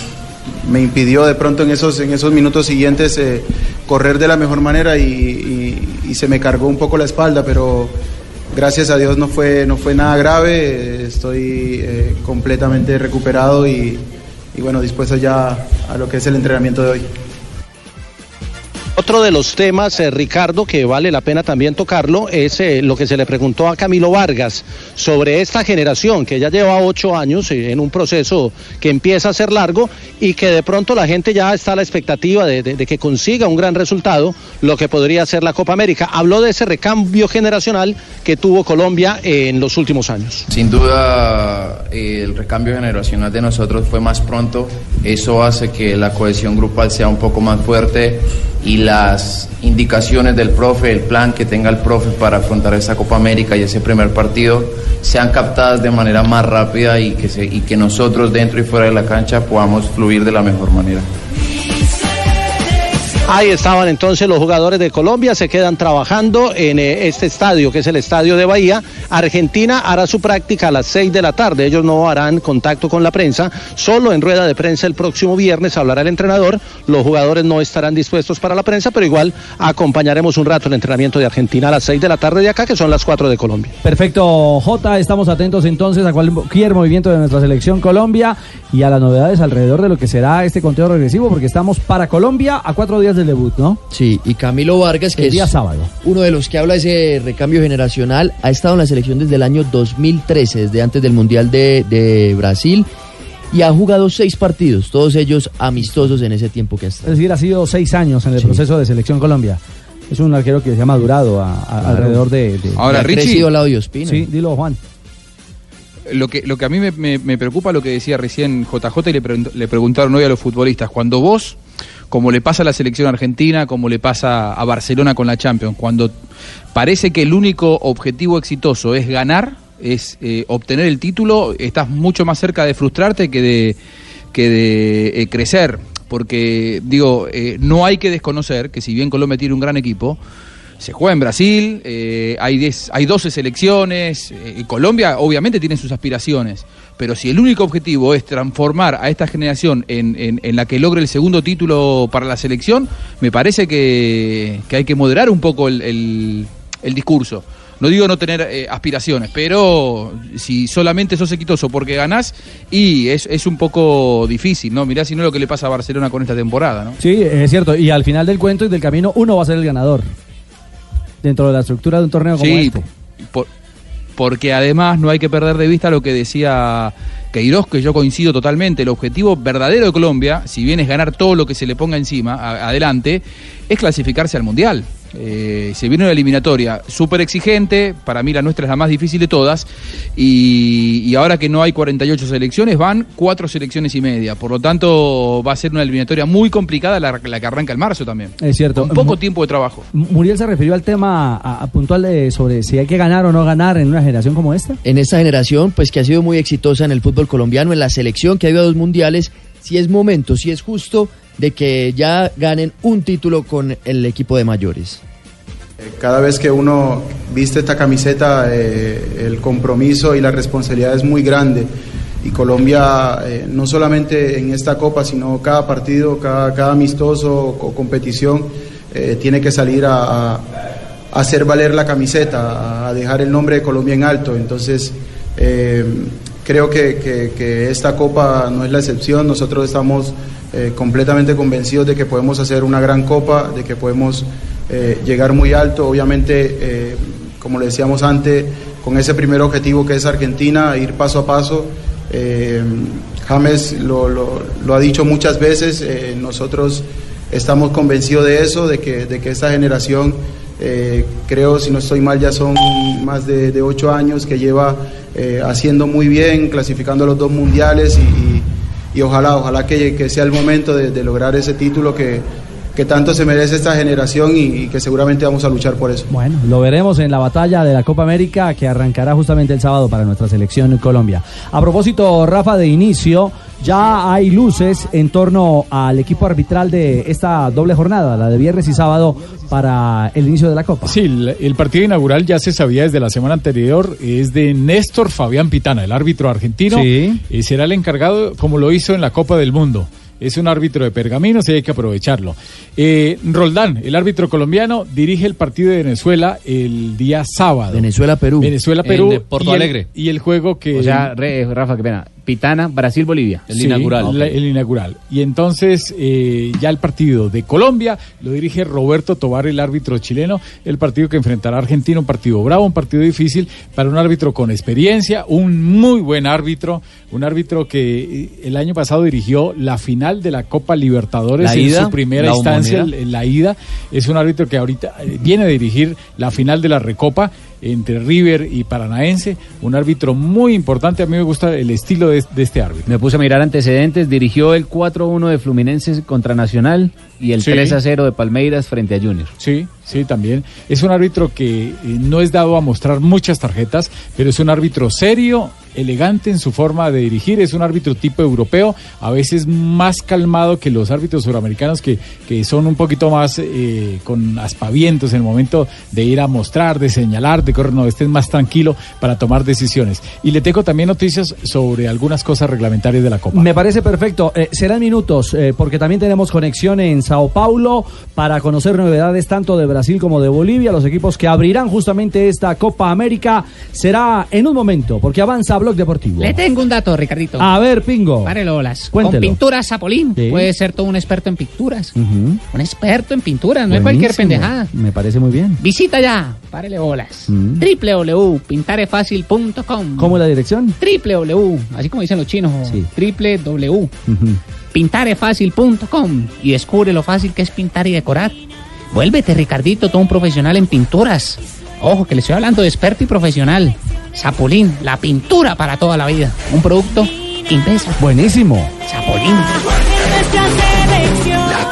me impidió de pronto en esos, en esos minutos siguientes eh, correr de la mejor manera y, se me cargó un poco la espalda, pero gracias a Dios no fue, no fue nada grave. Eh, Estoy eh, completamente recuperado y, y bueno, dispuesto ya a lo que es el entrenamiento de hoy. Otro de los temas, eh, Ricardo, que vale la pena también tocarlo, es eh, lo que se le preguntó a Camilo Vargas sobre esta generación que ya lleva ocho años eh, en un proceso que empieza a ser largo y que de pronto la gente ya está a la expectativa de, que consiga un gran resultado, lo que podría ser la Copa América. Habló de ese recambio generacional que tuvo Colombia en los últimos años. Sin duda, el recambio generacional de nosotros fue más pronto. Eso hace que la cohesión grupal sea un poco más fuerte y las indicaciones del profe, el plan que tenga el profe para afrontar esta Copa América y ese primer partido sean captadas de manera más rápida y que, se- y que nosotros dentro y fuera de la cancha podamos fluir de la mejor manera. Ahí estaban entonces los jugadores de Colombia, se quedan trabajando en eh, este estadio, que es el estadio de Bahía. Argentina hará su práctica a las 6 de la tarde. Ellos no harán contacto con la prensa, solo en rueda de prensa el próximo viernes hablará el entrenador. Los jugadores no estarán dispuestos para la prensa, pero igual acompañaremos un rato el entrenamiento de Argentina a las 6 de la tarde de acá, que son las 4 de Colombia. Perfecto, J. Estamos atentos entonces a cualquier movimiento de nuestra selección Colombia y a las novedades alrededor de lo que será este conteo regresivo, porque estamos para Colombia a cuatro días del debut, ¿no? Sí, y Camilo Vargas, que El día es sábado. uno de los que habla de ese recambio generacional, ha estado en la selección desde el año 2013, desde antes del Mundial de, de Brasil, y ha jugado seis partidos, todos ellos amistosos en ese tiempo que ha estado. Es decir, ha sido seis años en el Sí. proceso de selección Colombia. Es un arquero que se ha madurado a- a- alrededor de, de- Ahora, de- Richie- al lado de Ospina. Sí, dilo, Juan. Lo que, lo que a mí me, me- me preocupa lo que decía recién JJ y le, le preguntaron hoy a los futbolistas. Cuando vos, como le pasa a la selección argentina, como le pasa a Barcelona con la Champions, cuando parece que el único objetivo exitoso es ganar, es eh, obtener el título, estás mucho más cerca de frustrarte que de, que de eh, crecer. Porque, digo, eh, no hay que desconocer que si bien Colombia tiene un gran equipo, se juega en Brasil, eh, hay, 10 hay 12 selecciones, eh, Colombia obviamente tiene sus aspiraciones, pero si el único objetivo es transformar a esta generación en, en- la que logre el segundo título para la selección, me parece que, que hay que moderar un poco el, el- el discurso. No digo no tener eh, aspiraciones, pero si solamente sos exitoso porque ganás, y es, es un poco difícil, ¿no? Mirá si no lo que le pasa a Barcelona con esta temporada, ¿no? Sí, es cierto. Y al final del cuento y del camino, uno va a ser el ganador. Dentro de la estructura de un torneo como Sí, este. por- porque además no hay que perder de vista lo que decía Queiroz, que yo coincido totalmente. El objetivo verdadero de Colombia, si bien es ganar todo lo que se le ponga encima, a- adelante, es clasificarse al Mundial. Eh, se viene una eliminatoria súper exigente, para mí la nuestra es la más difícil de todas, y, y ahora que no hay 48 selecciones, van cuatro selecciones y media. Por lo tanto, va a ser una eliminatoria muy complicada la, la que arranca el marzo también. Es cierto. Con poco tiempo de trabajo. Muriel se refirió al tema a- a puntual de, sobre si hay que ganar o no ganar en una generación como esta. En esta generación, pues que ha sido muy exitosa en el fútbol colombiano, en la selección que ha ido a dos mundiales, si es momento, si es justo de que ya ganen un título con el equipo de mayores. Cada vez que uno viste esta camiseta, eh, el compromiso y la responsabilidad es muy grande. Y Colombia, eh, no solamente en esta copa, sino cada partido, cada, cada amistoso o competición, eh, tiene que salir a, hacer valer la camiseta, a dejar el nombre de Colombia en alto. Entonces, eh, creo que esta copa no es la excepción. Nosotros estamos eh, completamente convencidos de que podemos hacer una gran copa, de que podemos eh, llegar muy alto. Obviamente, eh, como le decíamos antes, con ese primer objetivo que es Argentina, ir paso a paso. James lo, ha dicho muchas veces, nosotros estamos convencidos de eso, de que, de que esta generación, creo, si no estoy mal, ya son más de, ocho años que lleva haciendo muy bien, clasificando a los dos mundiales y ojalá, ojalá que, sea el momento de, de lograr ese título que, que tanto se merece esta generación y, y que seguramente vamos a luchar por eso. Bueno, lo veremos en la batalla de la Copa América que arrancará justamente el sábado para nuestra selección en Colombia. A propósito, Rafa, de inicio, ya hay luces en torno al equipo arbitral de esta doble jornada, la de viernes y sábado, para el inicio de la Copa. Sí, el, el partido inaugural ya se sabía desde la semana anterior, es de Néstor Fabián Pitana, el árbitro argentino, Sí. y será el encargado como lo hizo en la Copa del Mundo. Es un árbitro de pergaminos y hay que aprovecharlo. Eh, Roldán, el árbitro colombiano, dirige el partido de Venezuela el día sábado. Venezuela-Perú. Venezuela-Perú. En Porto y el- Alegre. Y el juego que... O sea, re- Rafa, qué pena. Pitana, Brasil, Bolivia. Sí, la- el inaugural. Y entonces eh, ya el partido de Colombia lo dirige Roberto Tobar, el árbitro chileno. El partido que enfrentará a Argentina, un partido bravo, un partido difícil para un árbitro con experiencia, un muy buen árbitro, un árbitro que eh, el año pasado dirigió la final de la Copa Libertadores La en ida, su primera la instancia, en la ida. Es un árbitro que ahorita eh, viene a dirigir la final de la Recopa entre River y Paranaense. Un árbitro muy importante. A mí me gusta el estilo de, de este árbitro. Me puse a mirar antecedentes. Dirigió el 4-1 de Fluminense contra Nacional y el Sí. 3-0 de Palmeiras frente a Junior. Sí, sí, también. Es un árbitro que eh, no es dado a mostrar muchas tarjetas, pero es un árbitro serio, elegante en su forma de dirigir, es un árbitro tipo europeo, a veces más calmado que los árbitros suramericanos que, que son un poquito más eh, con aspavientos en el momento de ir a mostrar, de señalar, de correr, no, este es más tranquilo para tomar decisiones. Y le tengo también noticias sobre algunas cosas reglamentarias de la Copa. Me parece perfecto. Eh, serán minutos, eh, porque también tenemos conexión en Sao Paulo para conocer novedades tanto de Brasil como de Bolivia. Los equipos que abrirán justamente esta Copa América será en un momento, porque avanza Blog Deportivo. Le tengo un dato, Ricardito. A ver, Pingo. Párelo, bolas. Cuéntelo. Con pinturas Zapolín. Sí. Puede ser todo un experto en pinturas. Un experto en pinturas, no es cualquier pendejada. Me parece muy bien. Visita ya, párele bolas. Mm. www.pintarefacil.com ¿Cómo es la dirección? www, así como dicen los chinos, www, Ujú. pintarefacil.com y descubre lo fácil que es pintar y decorar. Vuélvete, Ricardito, todo un profesional en pinturas. Ojo, que le estoy hablando de experto y profesional. Zapolín, la pintura para toda la vida. Un producto Invesa. Buenísimo. Zapolín. La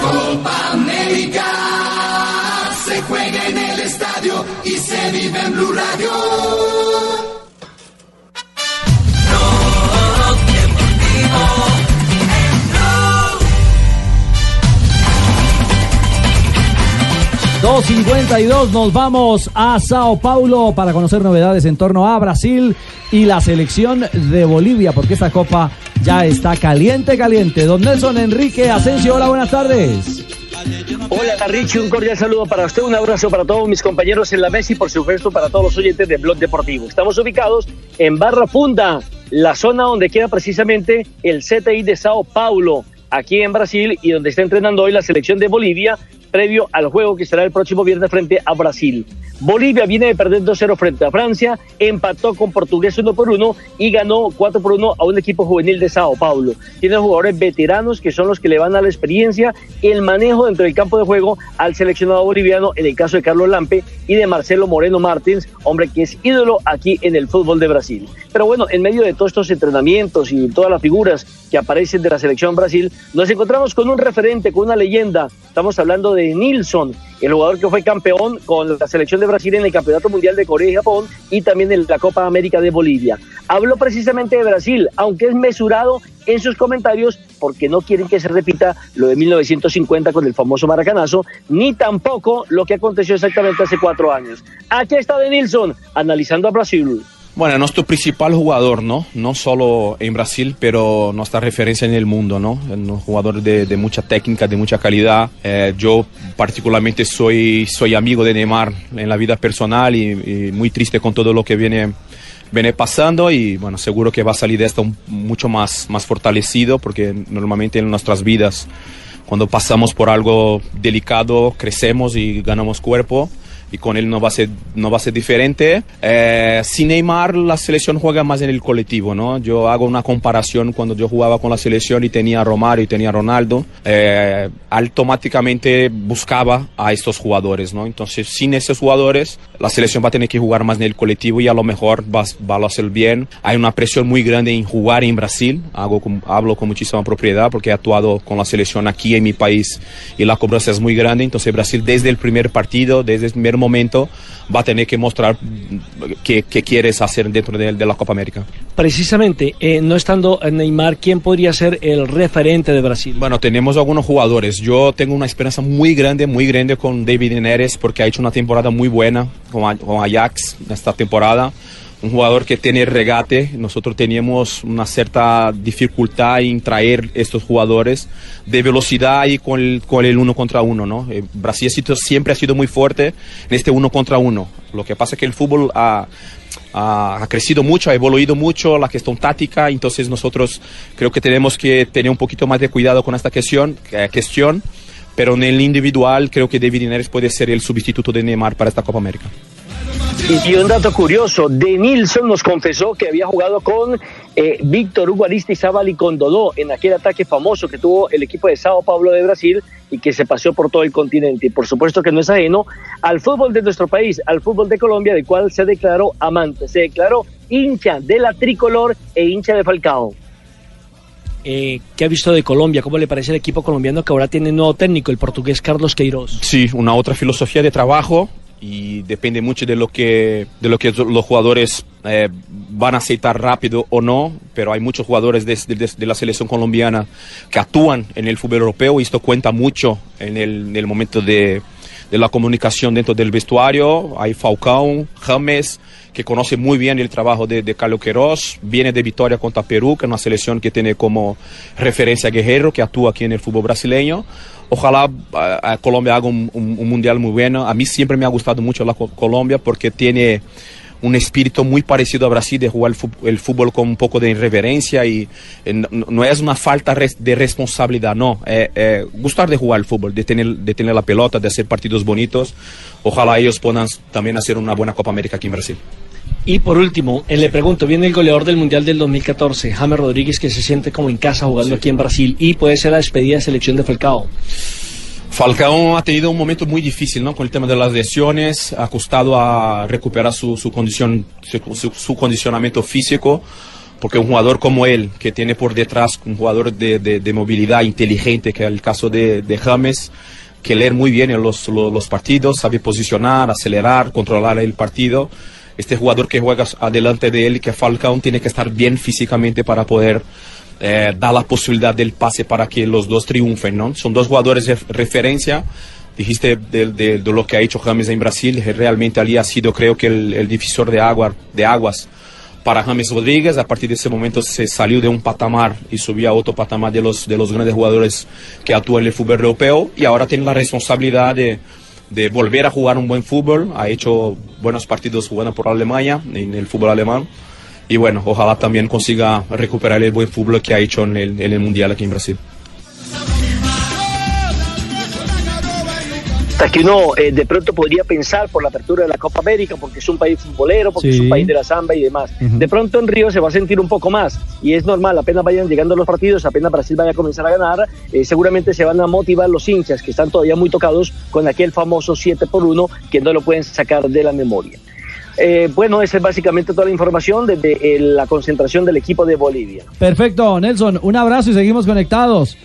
2.52, nos vamos a Sao Paulo para conocer novedades en torno a Brasil y la selección de Bolivia, porque esta copa ya está caliente, caliente. Don Nelson Enrique Asensio, hola, buenas tardes. Hola Richie, un cordial saludo para usted, un abrazo para todos mis compañeros en la mesa y por supuesto para todos los oyentes de Blog Deportivo. Estamos ubicados en Barra Funda, la zona donde queda precisamente el CTI de Sao Paulo, aquí en Brasil y donde está entrenando hoy la selección de Bolivia previo al juego que será el próximo viernes frente a Brasil. Bolivia viene de perder 2-0 frente a Francia, empató con Portugués 1 por 1 y ganó 4 por 1 a un equipo juvenil de Sao Paulo. Tiene jugadores veteranos que son los que le van a la experiencia y el manejo dentro del campo de juego al seleccionado boliviano, en el caso de Carlos Lampe y de Marcelo Moreno Martins, hombre que es ídolo aquí en el fútbol de Brasil. Pero bueno, en medio de todos estos entrenamientos y todas las figuras que aparecen de la selección Brasil, nos encontramos con un referente, con una leyenda. Estamos hablando de Nilsson, el jugador que fue campeón con la selección de Brasil en el Campeonato Mundial de Corea y Japón y también en la Copa América de Bolivia. Habló precisamente de Brasil, aunque es mesurado en sus comentarios porque no quieren que se repita lo de 1950 con el famoso maracanazo, ni tampoco lo que aconteció exactamente hace cuatro años. Aquí está de Nilsson analizando a Brasil. Bueno, nuestro principal jugador, ¿no? No solo en Brasil, pero nuestra referencia en el mundo, ¿no? Un jugador de, de mucha técnica, de mucha calidad. Eh, yo particularmente soy, soy amigo de Neymar en la vida personal y, y muy triste con todo lo que viene, viene pasando y bueno, seguro que va a salir de esto mucho más, más fortalecido porque normalmente en nuestras vidas cuando pasamos por algo delicado crecemos y ganamos cuerpo y con él no va a ser, no va a ser diferente. Eh, sin Neymar la selección juega más en el colectivo, ¿no? Yo hago una comparación cuando yo jugaba con la selección y tenía a Romario y tenía a Ronaldo, eh, automáticamente buscaba a estos jugadores, ¿no? Entonces sin esos jugadores la selección va a tener que jugar más en el colectivo y a lo mejor va, va a hacer bien. Hay una presión muy grande en jugar en Brasil, hago con- hablo con muchísima propiedad porque he actuado con la selección aquí en mi país y la cobranza es muy grande, entonces Brasil desde el primer partido, desde el primer momento, va a tener que mostrar qué, qué quieres hacer dentro de, de la Copa América. Precisamente, eh, no estando Neymar, ¿quién podría ser el referente de Brasil? Bueno, tenemos algunos jugadores. Yo tengo una esperanza muy grande, muy grande con David Neres porque ha hecho una temporada muy buena con Ajax esta temporada. Un jugador que tiene regate. Nosotros teníamos una cierta dificultad en traer estos jugadores de velocidad y con el, con el uno contra uno, ¿no? Eh, Brasil siempre ha sido muy fuerte en este uno contra uno. Lo que pasa es que el fútbol ha, ha, crecido mucho, ha evoluido mucho la cuestión táctica, entonces nosotros creo que tenemos que tener un poquito más de cuidado con esta cuestión, eh, cuestión pero en el individual creo que David Neres puede ser el sustituto de Neymar para esta Copa América. Y, y un dato curioso, De Nilsson nos confesó que había jugado con eh, Víctor Hugo Aristizábal y con Dodó en aquel ataque famoso que tuvo el equipo de Sao Paulo de Brasil y que se paseó por todo el continente. Y por supuesto que no es ajeno al fútbol de nuestro país, al fútbol de Colombia, del cual se declaró amante, se declaró hincha de la tricolor e hincha de Falcao. Eh, ¿Qué ha visto de Colombia? ¿Cómo le parece el equipo colombiano que ahora tiene nuevo técnico, el portugués Carlos Queiroz? Sí, una otra filosofía de trabajo y depende mucho de lo que, de lo que los jugadores eh, van a aceitar rápido o no, pero hay muchos jugadores de, de- de la selección colombiana que actúan en el fútbol europeo y esto cuenta mucho en el, en el momento de, de la comunicación dentro del vestuario. Hay Falcão, James, que conoce muy bien el trabajo de, de Carlos Queiroz, viene de Victoria contra Perú, que es una selección que tiene como referencia Guerrero, que actúa aquí en el fútbol brasileño. Ojalá a, a Colombia haga un, un- un mundial muy bueno. A mí siempre me ha gustado mucho la Co- Colombia porque tiene un espíritu muy parecido a Brasil de jugar el fútbol con un poco de irreverencia y eh, no, no es una falta de responsabilidad, no, eh, eh, gustar de jugar el fútbol, de tener, de tener la pelota, de hacer partidos bonitos. Ojalá ellos puedan también hacer una buena Copa América aquí en Brasil. Y por último, eh, le pregunto, viene el goleador del Mundial del 2014, James Rodríguez, que se siente como en casa jugando aquí en Brasil y puede ser la despedida de selección de Falcao. Falcao ha tenido un momento muy difícil ¿no? con el tema de las lesiones, ha costado a recuperar su, su condición, su, condicionamiento físico, porque un jugador como él, que tiene por detrás un jugador de, de- movilidad inteligente, que es el caso de, James, que leer muy bien en los, los, partidos, sabe posicionar, acelerar, controlar el partido. Este jugador que juega adelante de él, que Falcao, tiene que estar bien físicamente para poder eh, da la posibilidad del pase para que los dos triunfen, ¿no? Son dos jugadores de referencia. Dijiste de, de- lo que ha hecho James en Brasil, que realmente allí ha sido creo que el, el divisor de, agua, de aguas para James Rodríguez. A partir de ese momento se salió de un patamar y subió a otro patamar de los, de los grandes jugadores que actúan en el fútbol europeo y ahora tiene la responsabilidad de volver a jugar un buen fútbol. Ha hecho buenos partidos jugando por Alemania, en el fútbol alemán. Y bueno, ojalá también consiga recuperar el buen fútbol que ha hecho en el, en el Mundial aquí en Brasil. Hasta que uno eh, de pronto podría pensar por la apertura de la Copa América, porque es un país futbolero, porque Sí. es un país de la samba y demás. De pronto en Río se va a sentir un poco más y es normal, apenas vayan llegando los partidos, apenas Brasil vaya a comenzar a ganar, eh, seguramente se van a motivar los hinchas que están todavía muy tocados con aquel famoso 7 por 1 que no lo pueden sacar de la memoria. Eh, bueno, esa es básicamente toda la información desde eh, la concentración del equipo de Bolivia. Perfecto, Nelson. Un abrazo y seguimos conectados.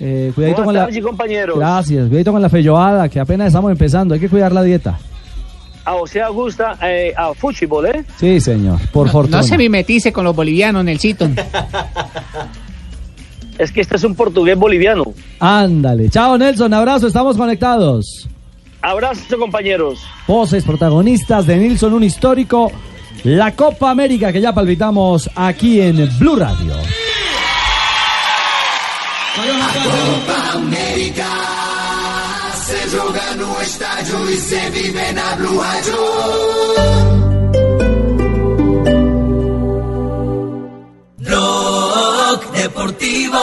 Eh, cuidadito Buenas con la. compañeros. Gracias. Cuidadito con la felloada, que apenas estamos empezando. Hay que cuidar la dieta. Ah, o sea, gusta eh, a fútbol, ¿eh? Sí, señor. Por fortuna. No se mimetice con los bolivianos, Nelsito. Es que este es un portugués boliviano. Ándale. Chao, Nelson. Abrazo. Estamos conectados. Abrazo, compañeros. Voces protagonistas de Nilsson, un histórico. La Copa América que ya palpitamos aquí en Blue Radio. Copa América se joga no estádio e se vive na Blue Radio. Blog Deportivo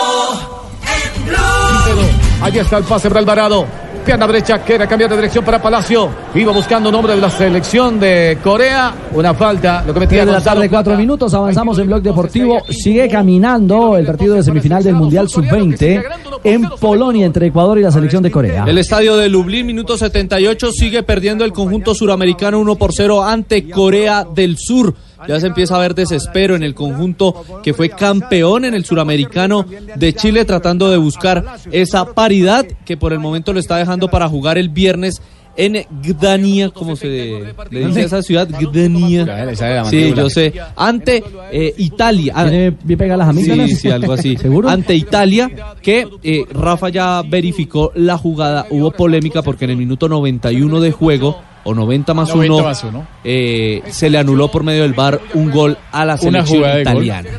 en Blue. Ahí está el pase para Alvarado. Pierna derecha, quiere cambiar de dirección para Palacio. Iba buscando nombre de la selección de Corea. Una falta, lo que metía de la tarde, cuatro minutos. Avanzamos en Blog Deportivo. Sigue caminando el partido de semifinal del Mundial Sub-20 en Polonia entre Ecuador y la selección de Corea. El estadio de Lublin, minuto 78, sigue perdiendo el conjunto suramericano 1 por 0 ante Corea del Sur. Ya se empieza a ver desespero en el conjunto que fue campeón en el suramericano de Chile, tratando de buscar esa paridad que por el momento lo está dejando para jugar el viernes en Gdania, como se le dice a esa ciudad, Gdania. Sí, yo sé. Ante eh, Italia. ¿Tiene bien pegadas las amígdalas? Sí, sí, algo así. ¿Seguro? Ante Italia, que eh, Rafa ya verificó la jugada. Hubo polémica porque en el minuto 91 de juego, o 90 más 90 1, más uno. eh, se le anuló por medio del VAR un gol a la selección italiana.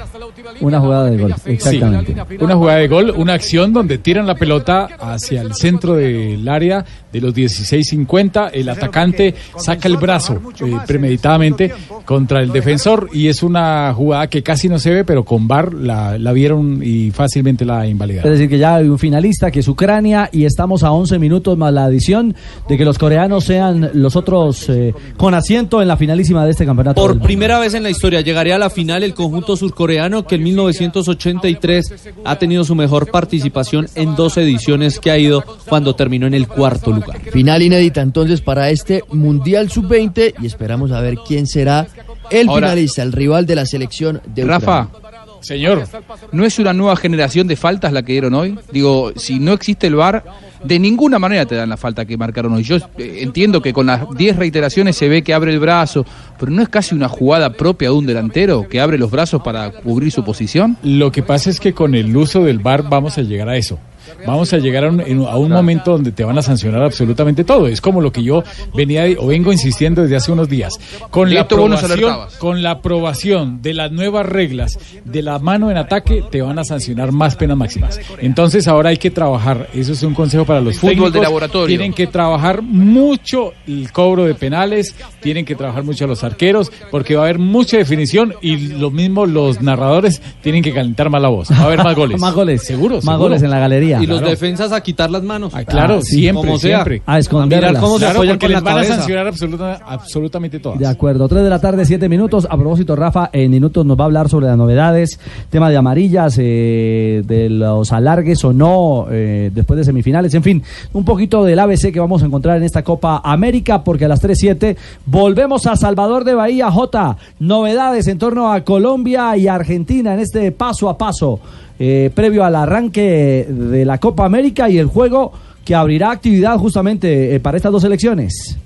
Una jugada de gol, exactamente. Sí, una jugada de gol, una acción donde tiran la pelota hacia el centro del área de los 16-50. El atacante saca el brazo eh, premeditadamente contra el defensor y es una jugada que casi no se ve, pero con VAR la, la vieron y fácilmente la Es invalidaron. decir, que ya hay un finalista que es Ucrania y estamos a 11 minutos más la adición de que los coreanos sean los otros eh, con asiento en la finalísima de este campeonato. Por primera vez en la historia llegaría a la final el conjunto surcoreano que en 1983 ha tenido su mejor participación en dos ediciones que ha ido cuando terminó en el cuarto lugar. Final inédita entonces para este Mundial Sub-20 y esperamos a ver quién será el Ahora- finalista, el rival de la selección de Rafa, Ucrania. Señor. ¿No es una nueva generación de faltas la que dieron hoy? Digo, si no existe el VAR, de ninguna manera te dan la falta que marcaron hoy. Yo eh, entiendo que con las 10 reiteraciones se ve que abre el brazo, pero ¿no es casi una jugada propia de un delantero que abre los brazos para cubrir su posición? Lo que pasa es que con el uso del VAR vamos a llegar a eso. Vamos a llegar a un, en- a un momento donde te van a sancionar absolutamente todo. Es como lo que yo venía o vengo insistiendo desde hace unos días. Con la aprobación, con la aprobación de las nuevas reglas de la mano en ataque, te van a sancionar más penas máximas. Entonces ahora hay que trabajar. Eso es un consejo para los Fútbol de laboratorio. Tienen que trabajar mucho el cobro de penales, tienen que trabajar mucho los arqueros, porque va a haber mucha definición y lo mismo los narradores tienen que calentar más la voz. Va a haber más goles. Más goles. Seguro, Más seguro. goles en la galería. Y los defensas a quitar las manos. Ah, claro, siempre, como sea. siempre. A esconderlas. mirar cómo se Claro, porque les van a sancionar absoluta- absolutamente todas. De acuerdo, 3 de la tarde, 7 minutos. A propósito, Rafa, en minutos nos va a hablar sobre las novedades, tema de amarillas, eh, de los alargues o no, eh, después de semifinales, en fin, un poquito del ABC que vamos a encontrar en esta Copa América, porque a las 3.7 volvemos a Salvador de Bahía, J. Novedades en torno a Colombia y Argentina en este paso a paso, eh, previo al arranque de la Copa América y el juego que abrirá actividad justamente eh, para estas dos elecciones.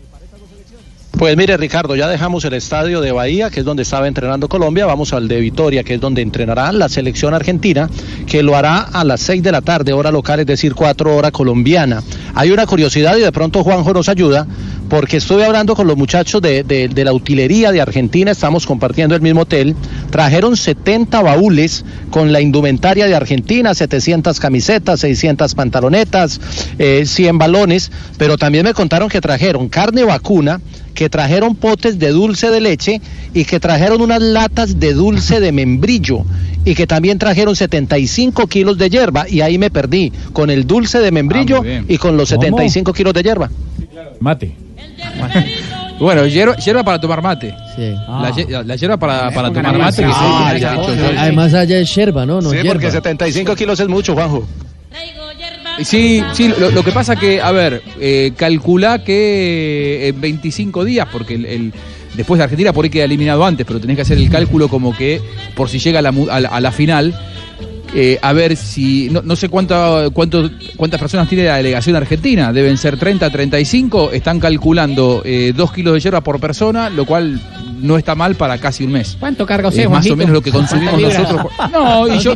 Pues mire Ricardo, ya dejamos el estadio de Bahía, que es donde estaba entrenando Colombia, vamos al de Vitoria, que es donde entrenará la selección argentina, que lo hará a las 6 de la tarde, hora local, es decir, 4 hora colombiana. Hay una curiosidad y de pronto Juanjo nos ayuda, porque estuve hablando con los muchachos de, de- de la utilería de Argentina, estamos compartiendo el mismo hotel, trajeron 70 baúles con la indumentaria de Argentina, 700 camisetas, 600 pantalonetas, eh, 100 balones, pero también me contaron que trajeron carne vacuna, que trajeron potes de dulce de leche y que trajeron unas latas de dulce de membrillo y que también trajeron 75 kilos de hierba y ahí me perdí con el dulce de membrillo Ah, y con los ¿Cómo? 75 kilos de hierba. Mate. Bueno, hierba, hierba para tomar mate. Ah. La, la hierba para, para tomar mate. sí, que sí, ya. que se- Además allá es yerba, ¿no? No sí, hierba. porque 75 kilos es mucho, Juanjo. Sí, sí, lo, lo que pasa que, a ver, eh, calcula que en 25 días, porque el, el- después de Argentina por ahí queda eliminado antes, pero tenés que hacer el cálculo como que por si llega a la, a la, a la final, eh, a ver si, no, no sé cuánto, cuánto, cuántas personas tiene la delegación argentina, deben ser 30, 35, están calculando 2 kilos de hierba por persona, lo cual no está mal para casi un mes. ¿Cuánto carga usted, Es más o menos lo que consumimos nosotros. No, y ¿Dos yo,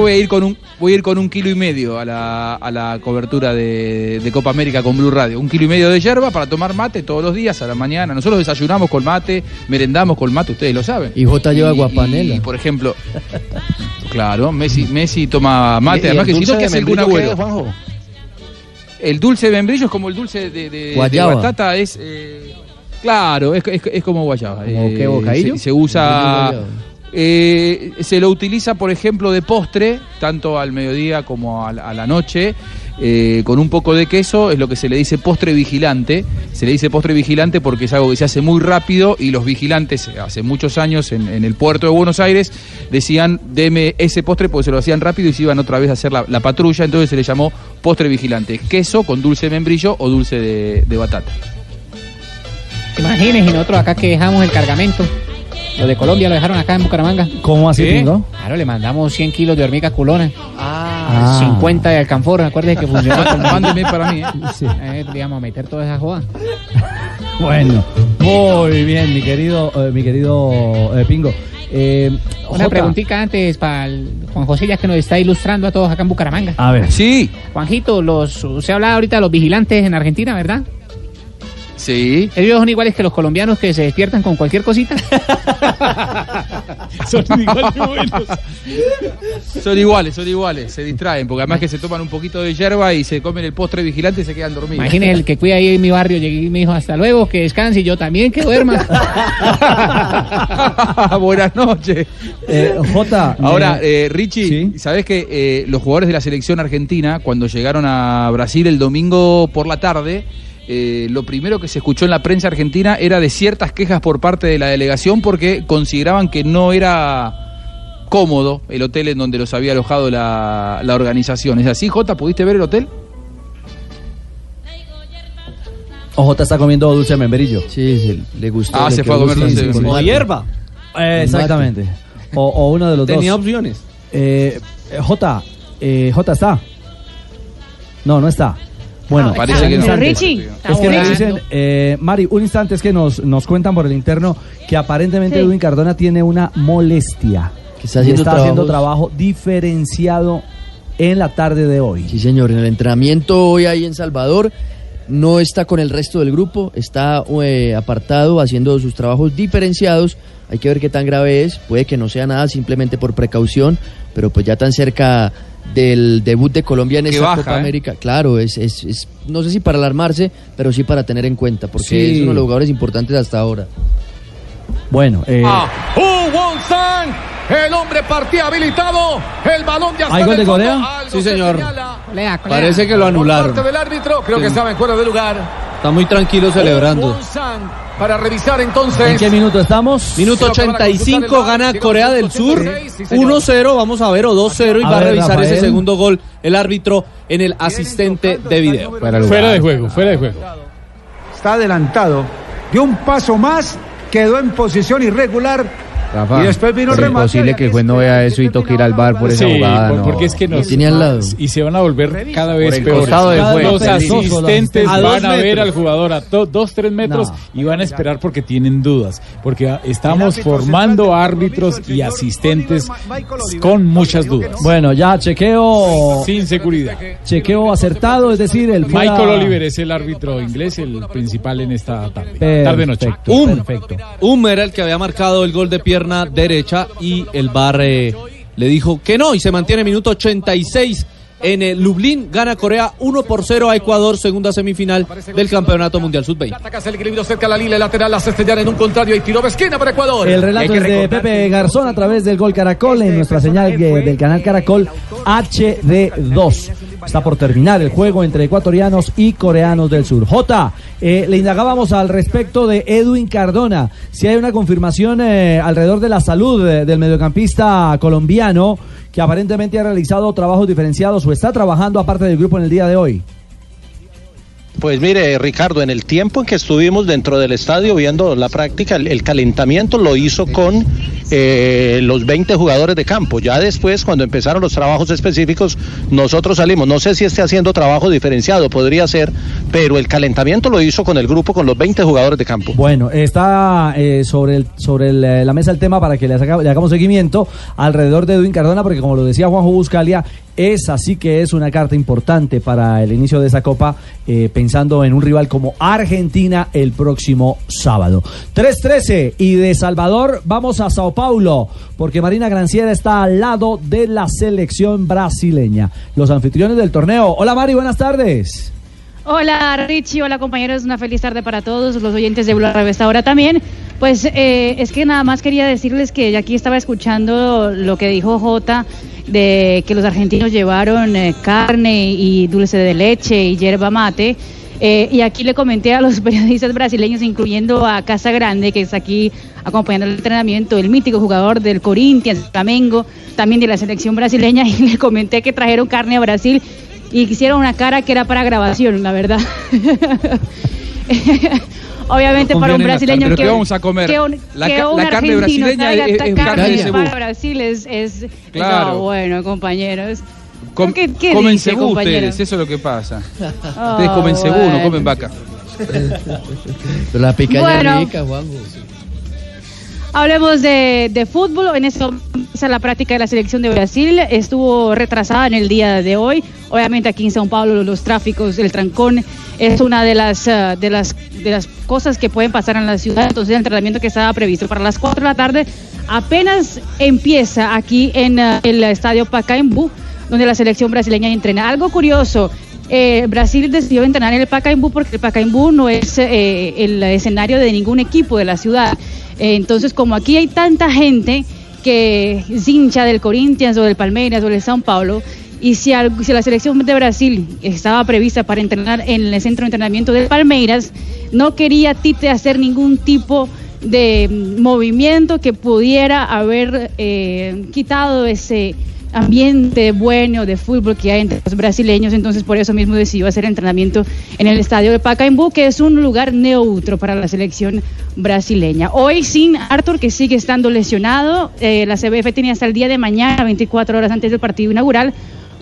voy a ir con un voy a ir con un kilo y medio a la, a la cobertura de, de Copa América con Blue Radio. Un kilo y medio de yerba para tomar mate todos los días a la mañana. Nosotros desayunamos con mate, merendamos con mate, ustedes lo saben. Y J lleva guapanela. Y, por ejemplo, claro, Messi, Messi toma mate, ¿Y- y además que si no, ¿qué de hace es, Juanjo? El dulce de membrillo es como el dulce de, de- batata, es... eh, claro, es, es- es como guayaba. ¿Como Eh, qué, bocadillo? Se, se usa... Eh, se lo utiliza, por ejemplo, de postre, tanto al mediodía como a la, a la noche, eh, con un poco de queso, es lo que se le dice postre vigilante. Se le dice postre vigilante porque es algo que se hace muy rápido y los vigilantes, hace muchos años en, en el puerto de Buenos Aires, decían, deme ese postre porque se lo hacían rápido y se iban otra vez a hacer la, la patrulla, entonces se le llamó postre vigilante. Queso con dulce de membrillo o dulce de, de batata. Imagínense nosotros acá que dejamos el cargamento. Los de Colombia lo dejaron acá en Bucaramanga. ¿Cómo así. Pingo? Claro, le mandamos 100 kilos de hormiga culona. Ah. 50 de alcanfor, acuérdese que funcionó. con- Mándeme para mí, ¿eh? Sí. Eh, le íbamos a meter toda esa joda. Bueno, muy bien, mi querido, eh, mi querido eh, Pingo. Eh, Una Jota, preguntita antes para el Juan José, ya que nos está ilustrando a todos acá en Bucaramanga. A ver. Sí, Juanjito, los, usted hablaba ahorita de los vigilantes en Argentina, ¿verdad? Sí. Ellos son iguales que los colombianos que se despiertan con cualquier cosita. Son igual de buenos. Son iguales, son iguales, se distraen, porque además que se toman un poquito de hierba y se comen el postre vigilante y se quedan dormidos. Imagínese el que cuida ahí en mi barrio, llegué y me dijo hasta luego, que descanse y yo también que duerma. Buenas noches. eh, Jota. Ahora, eh, eh, Richie, ¿sabes que eh, los jugadores de la selección argentina, cuando llegaron a Brasil el domingo por la tarde, eh, lo primero que se escuchó en la prensa argentina era de ciertas quejas por parte de la delegación porque consideraban que no era cómodo el hotel en donde los había alojado la, la organización. ¿Es así, Jota? ¿Pudiste ver el hotel? OJ está comiendo dulce de membrillo. Sí, sí, le gustó. Ah, le se fue a comer dulce de membrillo. mate. hierba. Eh, exactamente. o, o uno de los Tenía dos. opciones. Eh, eh, J, eh, J está. No, no está. Bueno, No, parece que no. Richie, es que nos dicen, eh, Mari, un instante es que nos, nos cuentan por el interno que aparentemente Sí. Edwin Cardona tiene una molestia. Que está haciendo está haciendo trabajo diferenciado en la tarde de hoy. Sí, señor, en el entrenamiento hoy ahí en Salvador no está con el resto del grupo, está eh, apartado haciendo sus trabajos diferenciados. Hay que ver qué tan grave es, puede que no sea nada simplemente por precaución, pero pues ya tan cerca del debut de Colombia en esta baja, Copa ¿eh? América, claro, es, es, es- no sé si para alarmarse, pero sí para tener en cuenta, porque Sí. es uno de los jugadores importantes hasta ahora. Bueno, eh, Ah, Hu Won-sang, el hombre partía habilitado, el balón ya está ¿Hay gol de Corea? Sí, se señor. Parece que lo por anularon. parte del árbitro, creo Sí. que estaba en fuera de lugar. Está muy tranquilo celebrando. Para revisar entonces. ¿en qué minuto estamos? Minuto 85 gana Corea del Sur 1-0, vamos a ver, o 2-0 y A va a revisar ese segundo gol el árbitro en el asistente de video. Fuera de juego, fuera de juego. Está adelantado. Dio un paso más, quedó en posición irregular. Rafa, y después vino el remate. imposible que el juez no vea eso y toque ir al bar por esa Sí, jugada. no. porque es que nos tiene al lado. y se van a volver cada vez peores. Los asistentes. A van a ver al jugador a to- dos, tres metros No. y van a esperar porque tienen dudas. Porque estamos formando árbitros y asistentes con muchas dudas. Bueno, ya chequeo. Sin seguridad. Chequeo acertado, es decir, el fuera- Michael Oliver es el árbitro inglés, el principal en esta tarde. Perfecto, Tarde-noche. Um, perfecto. Um era el que había marcado el gol de pierna derecha y el VAR eh, le dijo que no y se mantiene minuto 86 en el Lublin. Gana Corea 1 por 0 a Ecuador, segunda semifinal del Campeonato Mundial Sub-20. Atacas el equilibrio cerca a la línea lateral, la Cestellana en un contrario y tiro de esquina para Ecuador. El relato es de Pepe Garzón a través del Gol Caracol en nuestra señal eh, del canal Caracol HD2. Está por terminar el juego entre ecuatorianos y coreanos del sur. J, eh, le indagábamos al respecto de Edwin Cardona. Si hay una confirmación eh, alrededor de la salud eh, del mediocampista colombiano que aparentemente ha realizado trabajos diferenciados o está trabajando aparte del grupo en el día de hoy. Pues mire, Ricardo, en el tiempo en que estuvimos dentro del estadio viendo la práctica, el, calentamiento lo hizo con eh, los 20 jugadores de campo. Ya después, cuando empezaron los trabajos específicos, nosotros salimos. No sé si esté haciendo trabajo diferenciado, podría ser, pero el calentamiento lo hizo con el grupo, con los 20 jugadores de campo. Bueno, está eh, sobre, el, sobre eh, la mesa el tema para que le, le hagamos seguimiento alrededor de Edwin Cardona, porque como lo decía Juanjo Buscalia, es así que es una carta importante para el inicio de esa copa, eh, pensando en un rival como Argentina el próximo sábado. 3-13 y de Salvador vamos a Sao Paulo, porque Marina Granciera está al lado de la selección brasileña. Los anfitriones del torneo. Hola Mari, buenas tardes. Hola Richie, hola compañeros, una feliz tarde para todos los oyentes de Blue Radio esta hora también. Pues eh, es que nada más quería decirles que aquí estaba escuchando lo que dijo Jota de que los argentinos llevaron eh, carne y dulce de leche y yerba mate. Eh, y aquí le comenté a los periodistas brasileños, incluyendo a Casa Grande, que está aquí acompañando el entrenamiento, el mítico jugador del Corinthians, Flamengo, también de la selección brasileña, y le comenté que trajeron carne a Brasil y hicieron una cara que era para grabación, la verdad. Obviamente No para un brasileño carne. ¿Pero que qué vamos a comer? que un, La que un la carne argentino brasileña es- es carne de cebú. para Brasil es, es, es Claro. bueno, compañeros. Com- ¿Qué, qué comen dice, cebú compañero? ustedes, eso es lo que pasa. Ah, ustedes comen cebú, no comen vaca. Pero la picaña Bueno. es rica, Juanjo. Hablemos de, de fútbol. En eso empieza la práctica de la selección de Brasil. Estuvo retrasada en el día de hoy. Obviamente aquí en São Paulo los tráficos, el trancón es una de las, eh, de las, de las cosas que pueden pasar en la ciudad. Entonces el entrenamiento que estaba previsto para las 4 de la tarde apenas empieza aquí en eh, el estadio Pacaembu, donde la selección brasileña entrena. Algo curioso. eh, Brasil decidió entrenar en el Pacaembu porque el Pacaembu no es eh, el escenario de ningún equipo de la ciudad. Eh, entonces, como aquí hay tanta gente que es hincha del Corinthians o del Palmeiras o del São Paulo, y si, al- si la selección de Brasil estaba prevista para entrenar en el centro de entrenamiento del Palmeiras, no quería Tite hacer ningún tipo de movimiento que pudiera haber eh, quitado ese ambiente bueno de fútbol que hay entre los brasileños, entonces por eso mismo decidió hacer entrenamiento en el estadio de Pacaembu, que es un lugar neutro para la selección brasileña. Hoy sin Arthur, que sigue estando lesionado, eh, la CBF tenía hasta el día de mañana, 24 horas antes del partido inaugural,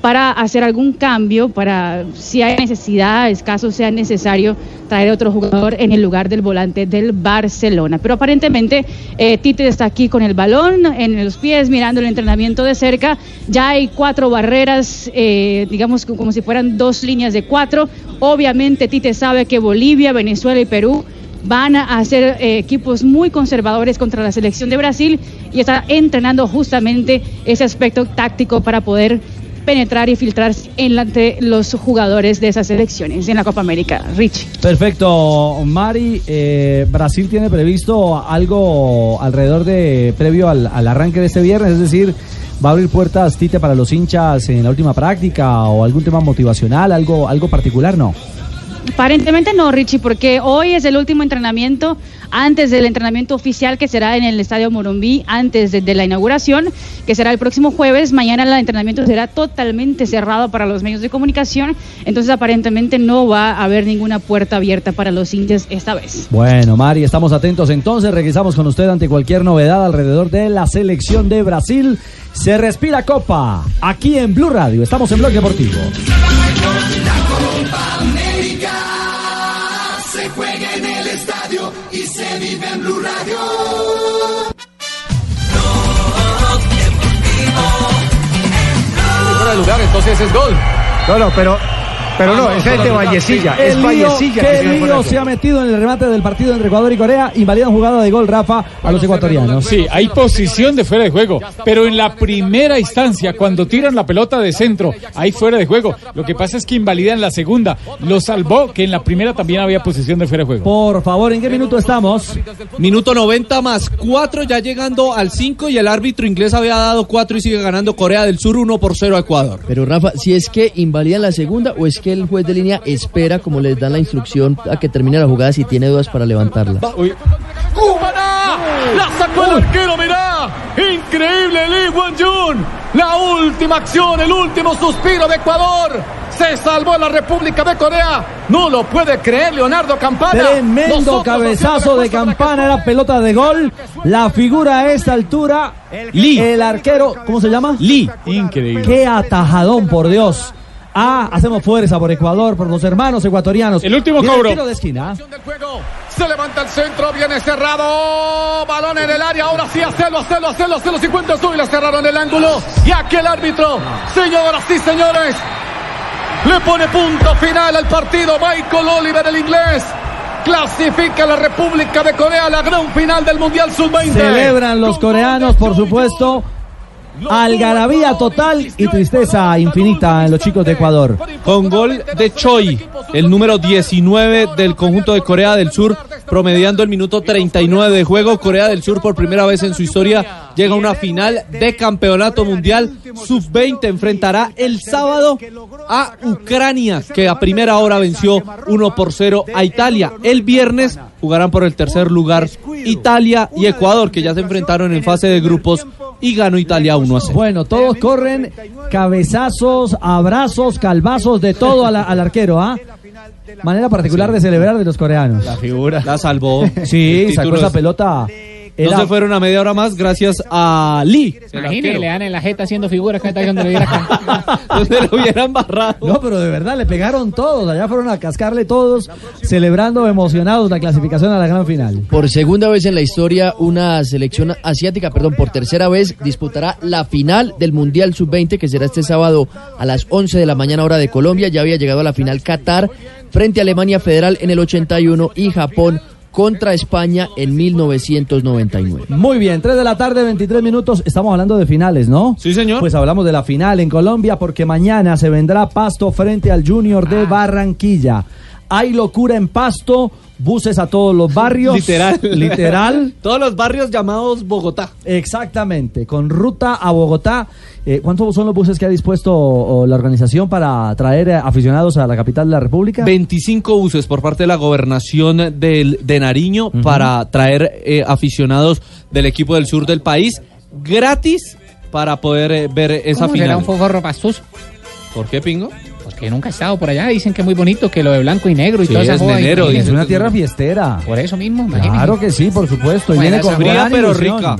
para hacer algún cambio, para si hay necesidad, escaso sea necesario, traer otro jugador en el lugar del volante del Barcelona. Pero aparentemente eh, Tite está aquí con el balón en los pies, mirando el entrenamiento de cerca. Ya hay cuatro barreras, eh, digamos como si fueran dos líneas de cuatro. Obviamente Tite sabe que Bolivia, Venezuela y Perú van a ser eh, equipos muy conservadores contra la selección de Brasil y está entrenando justamente ese aspecto táctico para poder penetrar y filtrarse entre los jugadores de esas selecciones en la Copa América. Rich. Perfecto, Mari. eh, Brasil tiene previsto algo alrededor de previo al, al arranque de este viernes, es decir, va a abrir puertas Tite para los hinchas en la última práctica o algún tema motivacional, algo, algo particular, no. Aparentemente no, Richie, porque hoy es el último entrenamiento antes del entrenamiento oficial que será en el Estadio Morumbí, antes de, la inauguración, que será el próximo jueves. Mañana el entrenamiento será totalmente cerrado para los medios de comunicación, entonces aparentemente no va a haber ninguna puerta abierta para los hinchas esta vez. Bueno, Mari, estamos atentos entonces. Regresamos con usted ante cualquier novedad alrededor de la selección de Brasil. Se respira Copa aquí en Blue Radio. Estamos en Blog Deportivo. Vive en Blue Radio. Fuera de lugar, entonces es gol. No, no, pero, pero no, ese es de Vallecilla. Es lío, Vallecilla. que qué me lío se ha metido en el remate del partido entre Ecuador y Corea. Invalidan jugada de gol, Rafa, a los ecuatorianos. Sí, hay posición de fuera de juego, pero en la primera instancia, cuando tiran la pelota de centro, hay fuera de juego. Lo que pasa es que invalidan la segunda. Lo salvó que en la primera también había posición de fuera de juego. Por favor, ¿en qué minuto estamos? Minuto 90 más 4, ya llegando al 5 y el árbitro inglés había dado 4 y sigue ganando Corea del Sur 1 por 0 a Ecuador. Pero Rafa, si es que invalidan la segunda o es que el juez de línea espera, como les dan la instrucción, a que termine la jugada si tiene dudas para levantarla. ¡Cúbana! ¡La sacó el arquero, mirá! ¡Increíble Lee Won-jun! La última acción, el último suspiro de Ecuador. Se salvó la República de Corea. No lo puede creer Leonardo Campana. Tremendo Nosotros cabezazo de campana, era pelota de gol. La figura a esta altura, Lee. el arquero, ¿cómo se llama? Lee. Increíble. Qué atajadón, por Dios. Ah, hacemos fuerza por Ecuador, por los hermanos ecuatorianos. El último Viene cobro. tiro de esquina. Se levanta el centro, viene cerrado. Balón en el área. Ahora sí, hacelo, hacelo, hacelo, hacelo. 50 sub y le cerraron el ángulo. Y aquí el árbitro. Señoras y señores. Le pone punto final al partido. Michael Oliver, el inglés. Clasifica a la República de Corea a la gran final del Mundial Sub-20. Celebran los coreanos, por supuesto. Algarabía total y tristeza infinita en los chicos de Ecuador. Con gol de Choi, el número 19 del conjunto de Corea del Sur, promediando el minuto 39 de juego. Corea del Sur por primera vez en su historia llega a una final de campeonato mundial sub-20. Enfrentará el sábado a Ucrania, que a primera hora venció 1 por 0 a Italia. El viernes jugarán por el tercer lugar Italia y Ecuador, que ya se enfrentaron en fase de grupos y ganó Italia 1 a 0. Bueno, todos corren cabezazos, abrazos, calvazos, de todo al, al arquero, ¿ah? Manera particular de celebrar de los coreanos. La figura. La salvó. Sí, sacó esa es- pelota. No Era- se fueron a media hora más gracias a Lee. arquero. le dan en la jeta haciendo figuras que está donde le. Donde lo hubieran barrado. No, pero de verdad le pegaron todos. Allá fueron a cascarle todos, celebrando emocionados la clasificación a la gran final. Por segunda vez en la historia, una selección asiática, perdón, por tercera vez, disputará la final del Mundial Sub-20, que será este sábado a las 11 de la mañana hora de Colombia. Ya había llegado a la final Qatar frente a Alemania Federal en el 81 y Japón contra España en 1999. Muy bien, 3 de la tarde, 23 minutos. Estamos hablando de finales, ¿no? Sí, señor. Pues hablamos de la final en Colombia porque mañana se vendrá Pasto frente al Junior de Barranquilla. Hay locura en Pasto, buses a todos los barrios. Literal. Literal. Todos los barrios llamados Bogotá. Exactamente, con ruta a Bogotá. Eh, ¿Cuántos son los buses que ha dispuesto o, la organización para traer eh, aficionados a la capital de la República? 25 buses por parte de la gobernación del, de Nariño para traer eh, aficionados del equipo del sur del país gratis para poder eh, ver esa ¿Cómo será final. un foforro pastoso? ¿Por qué, Pingo? Porque nunca he estado por allá. Dicen que es muy bonito, que lo de blanco y negro y Sí, toda esa es Imagínense. es una tierra fiestera. Por eso mismo, imagínense. Claro que sí, por supuesto. Y viene con fría, pero ilusión. rica.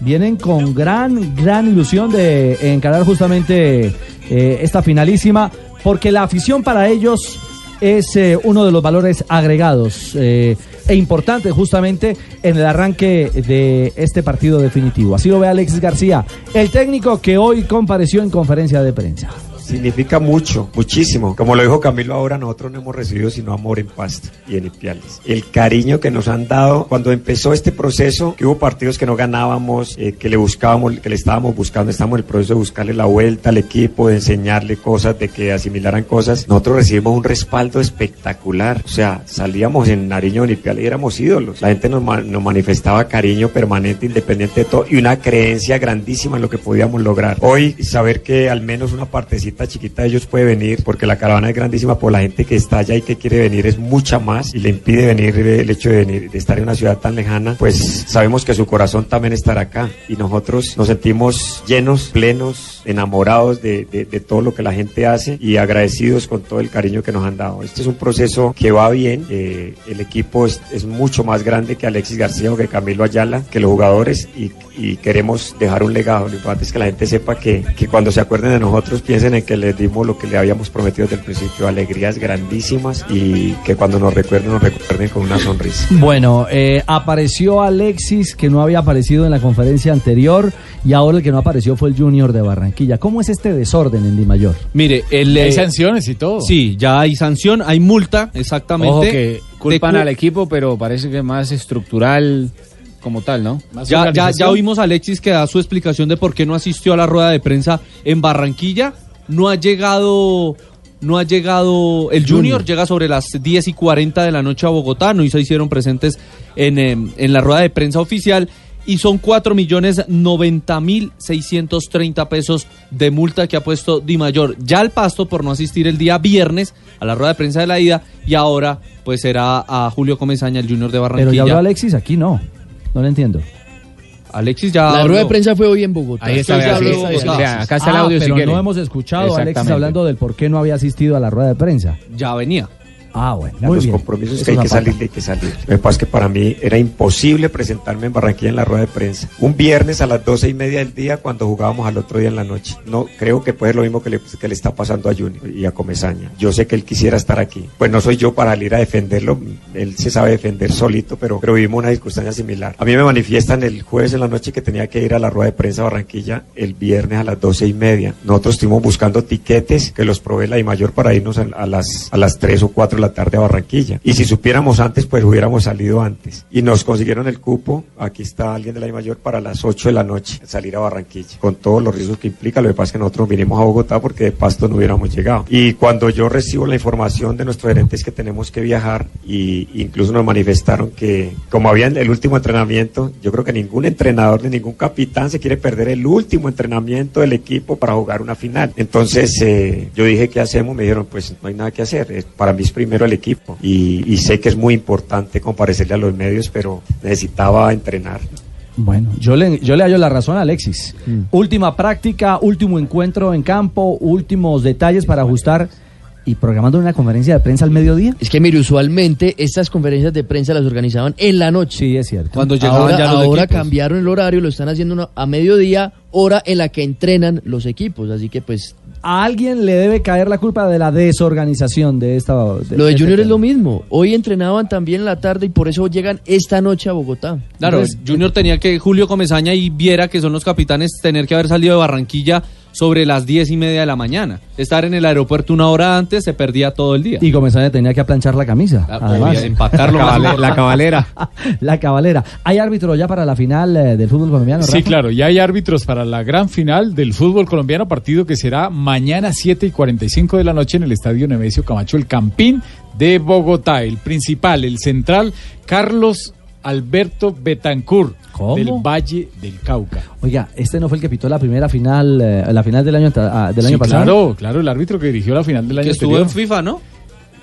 Vienen con gran, gran ilusión de encarar justamente eh, esta finalísima, porque la afición para ellos es eh, uno de los valores agregados eh, e importantes justamente en el arranque de este partido definitivo. Así lo ve Alexis García, el técnico que hoy compareció en conferencia de prensa. Significa mucho, muchísimo. Como lo dijo Camilo ahora, nosotros no hemos recibido sino amor en Pasto y en Ipiales. El cariño que nos han dado cuando empezó este proceso, que hubo partidos que no ganábamos, eh, que le buscábamos, que le estábamos buscando, estamos en el proceso de buscarle la vuelta al equipo, de enseñarle cosas, de que asimilaran cosas. Nosotros recibimos un respaldo espectacular. O sea, salíamos en Nariño, en Ipiales y éramos ídolos. La gente nos, nos manifestaba cariño permanente, independiente de todo, y una creencia grandísima en lo que podíamos lograr. Hoy, saber que al menos una partecita chiquita de ellos puede venir, porque la caravana es grandísima, por la gente que está allá y que quiere venir es mucha más, y le impide venir el hecho de venir, de estar en una ciudad tan lejana, pues sabemos que su corazón también estará acá, y nosotros nos sentimos llenos, plenos, enamorados de, de- de todo lo que la gente hace, y agradecidos con todo el cariño que nos han dado. Este es un proceso que va bien, eh, el equipo es, es mucho más grande que Alexis García o que Camilo Ayala, que los jugadores, y, y queremos dejar un legado. Lo importante es que la gente sepa que, que cuando se acuerden de nosotros piensen en que les dimos lo que le habíamos prometido desde el principio, alegrías grandísimas y que cuando nos recuerden nos recuerden con una sonrisa. Bueno, eh, apareció Alexis, que no había aparecido en la conferencia anterior, y ahora el que no apareció fue el Junior de Barranquilla. ¿Cómo es este desorden en Di Mayor? Mire, el, Hay eh, sanciones y todo. Sí, ya hay sanción, hay multa, exactamente. Ojo que culpan De al equipo, pero parece que más estructural como tal, ¿no? Ya, ya, ya oímos a Alexis que da su explicación de por qué no asistió a la rueda de prensa en Barranquilla. No ha llegado, no ha llegado el Junior, Junior. llega sobre las 10 y 40 de la noche a Bogotá, no se hicieron presentes en, em, en la rueda de prensa oficial y son 4 millones 90 mil 630 pesos de multa que ha puesto Di Mayor ya al pasto por no asistir el día viernes a la rueda de prensa de la ida y ahora pues será a Julio Comesaña, el Junior de Barranquilla. Pero ya habló Alexis, aquí no. No lo entiendo. Alexis ya La rueda de prensa fue hoy en Bogotá. Ahí está, habló sí, Bogotá. vea, acá está el Ah, audio si pero no hemos escuchado a Alexis hablando del por qué no había asistido a la rueda de prensa. Ya venía. Ah, bueno, muy los bien. compromisos Eso que hay que salir, hay que salir. Lo que pasa es que para mí era imposible presentarme en Barranquilla en la rueda de prensa. Un viernes a las doce y media del día cuando jugábamos al otro día en la noche. No creo que puede ser lo mismo que le, que le está pasando a Junior y a Comesaña. Yo sé que él quisiera estar aquí. Pues no soy yo para salir a defenderlo. Él se sabe defender solito, pero, pero vivimos una circunstancia similar. A mí me manifiestan el jueves en la noche que tenía que ir a la rueda de prensa a Barranquilla el viernes a las doce y media. Nosotros estuvimos buscando tiquetes que los provee la I mayor para irnos a, a las a las 3 o 4 de la tarde a Barranquilla. Y si supiéramos antes, pues hubiéramos salido antes. Y nos consiguieron el cupo. Aquí está alguien de la I mayor para las 8 de la noche salir a Barranquilla. Con todos los riesgos que implica. Lo que pasa es que nosotros vinimos a Bogotá porque de pasto no hubiéramos llegado. Y cuando yo recibo la información de nuestros gerentes que tenemos que viajar, y incluso nos manifestaron que, como había el último entrenamiento, yo creo que ningún entrenador ni ningún capitán se quiere perder el último entrenamiento del equipo para jugar una final. Entonces eh, yo dije, ¿qué hacemos? Me dijeron, pues no hay nada que hacer. Para mí es primero el equipo. Y, y sé que es muy importante comparecerle a los medios, pero necesitaba entrenar. Bueno, yo le, yo le hallo la razón a Alexis. Última práctica, último encuentro en campo, últimos detalles para ajustar y programando una conferencia de prensa al mediodía. Es que mire, usualmente estas conferencias de prensa las organizaban en la noche. Sí, es cierto. Cuando llegaban ahora, ya los ahora equipos. cambiaron el horario, lo están haciendo una- a mediodía, hora en la que entrenan los equipos. Así que pues A alguien le debe caer la culpa de la desorganización de esta. lo de este Junior es lo mismo. Hoy entrenaban también en la tarde y por eso llegan esta noche a Bogotá. Claro, Entonces, Junior tenía que Julio Comesaña y Viera, que son los capitanes, tener que haber salido de Barranquilla sobre las diez y media de la mañana. Estar en el aeropuerto una hora antes se perdía todo el día. Y Comesaña tenía que aplanchar la camisa. Ah, además. empacarlo La más. cabale- la cabalera. la cabalera. ¿Hay árbitro ya para la final eh, del fútbol colombiano? Sí, claro, ya hay árbitros para la gran final del fútbol colombiano, partido que será mañana 7 y 45 de la noche en el Estadio Nemesio Camacho, el Campín de Bogotá. El principal, el central, Carlos Alberto Betancur, ¿Cómo? del Valle del Cauca. Oiga, este no fue el que pitó la primera final, eh, la final del año, ah, del Sí, año pasado. Claro, claro, el árbitro que dirigió la final del año que estuvo en. FIFA, ¿no?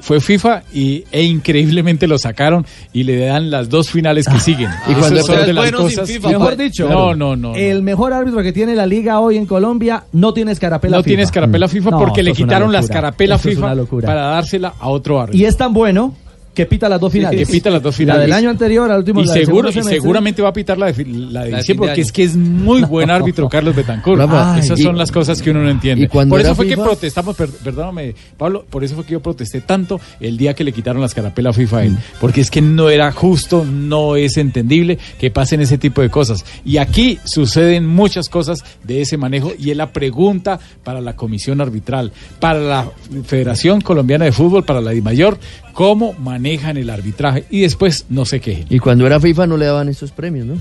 fue FIFA y, e increíblemente lo sacaron y le dan las dos finales que siguen. Y cuando es de las cosas. FIFA, Mejor dicho, no, no, no. El mejor árbitro que tiene la liga hoy en Colombia no tiene escarapela No FIFA. tiene escarapela FIFA No, porque le quitaron la escarapela FIFA para dársela a otro árbitro. Y es tan bueno que pita las dos Sí, finales. que pita las dos La finales. del año anterior al último y la seguro y seguramente va a pitar la de, la de La diciembre de porque es que es muy buen árbitro Carlos Betancourt. Rafa, Esas y- son las cosas que uno no entiende. por eso fue que protestamos, per- perdóname, Pablo, por eso fue que yo protesté tanto el día que le quitaron la escarapela a FIFA Mm. a él, porque es que no era justo, no es entendible que pasen ese tipo de cosas. Y aquí suceden muchas cosas de ese manejo y es la pregunta para la comisión arbitral, para la Federación Colombiana de Fútbol, para la DIMAYOR, cómo manejan el arbitraje y después no se quejen. Y cuando era FIFA no le daban estos premios, ¿no?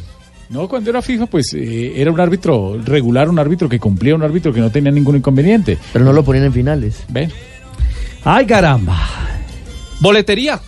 No, cuando era FIFA, pues eh, era un árbitro regular, un árbitro que cumplía, un árbitro que no tenía ningún inconveniente. Pero no lo ponían en finales. Ven. Ay, caramba. Boletería.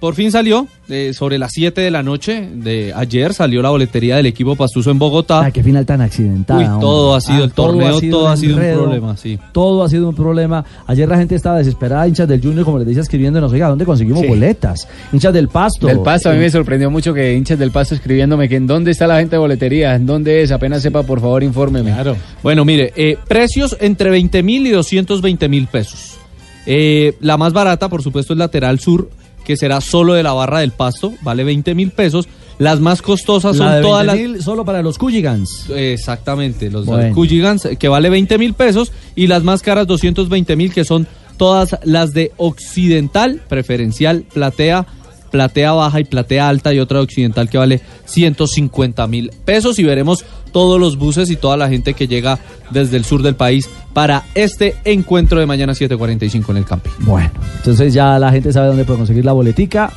Por fin salió, eh, sobre las 7 de la noche de ayer salió la boletería del equipo Pastuso en Bogotá. Ah, qué final tan hombre. todo ha sido el torneo, todo ha sido un enredo, problema, sí. Todo ha sido un problema. Ayer la gente estaba desesperada, hinchas del Junior, como les decía, escribiéndonos, oiga, ¿dónde conseguimos Sí. boletas? Hinchas del Pasto. Del Pasto, a mí me sorprendió mucho que hinchas del Pasto escribiéndome que en dónde está la gente de boletería, en dónde es, apenas sepa, por favor, infórmeme. Claro. Bueno, mire, eh, precios entre 20 mil y 220 mil pesos. Eh, la más barata, por supuesto, es lateral sur, que será solo de la barra del pasto, vale 20 mil pesos. Las más costosas son de todas las... 20.000 solo para los Cooligans. Exactamente, los Bueno. Cooligans, que vale 20 mil pesos, y las más caras 220 mil, que son todas las de Occidental, preferencial, platea, platea baja y platea alta, y otra de Occidental que vale 150 mil pesos. Y veremos todos los buses y toda la gente que llega desde el sur del país para este encuentro de mañana 7.45 en el camping. Bueno, entonces ya la gente sabe dónde puede conseguir la boletica.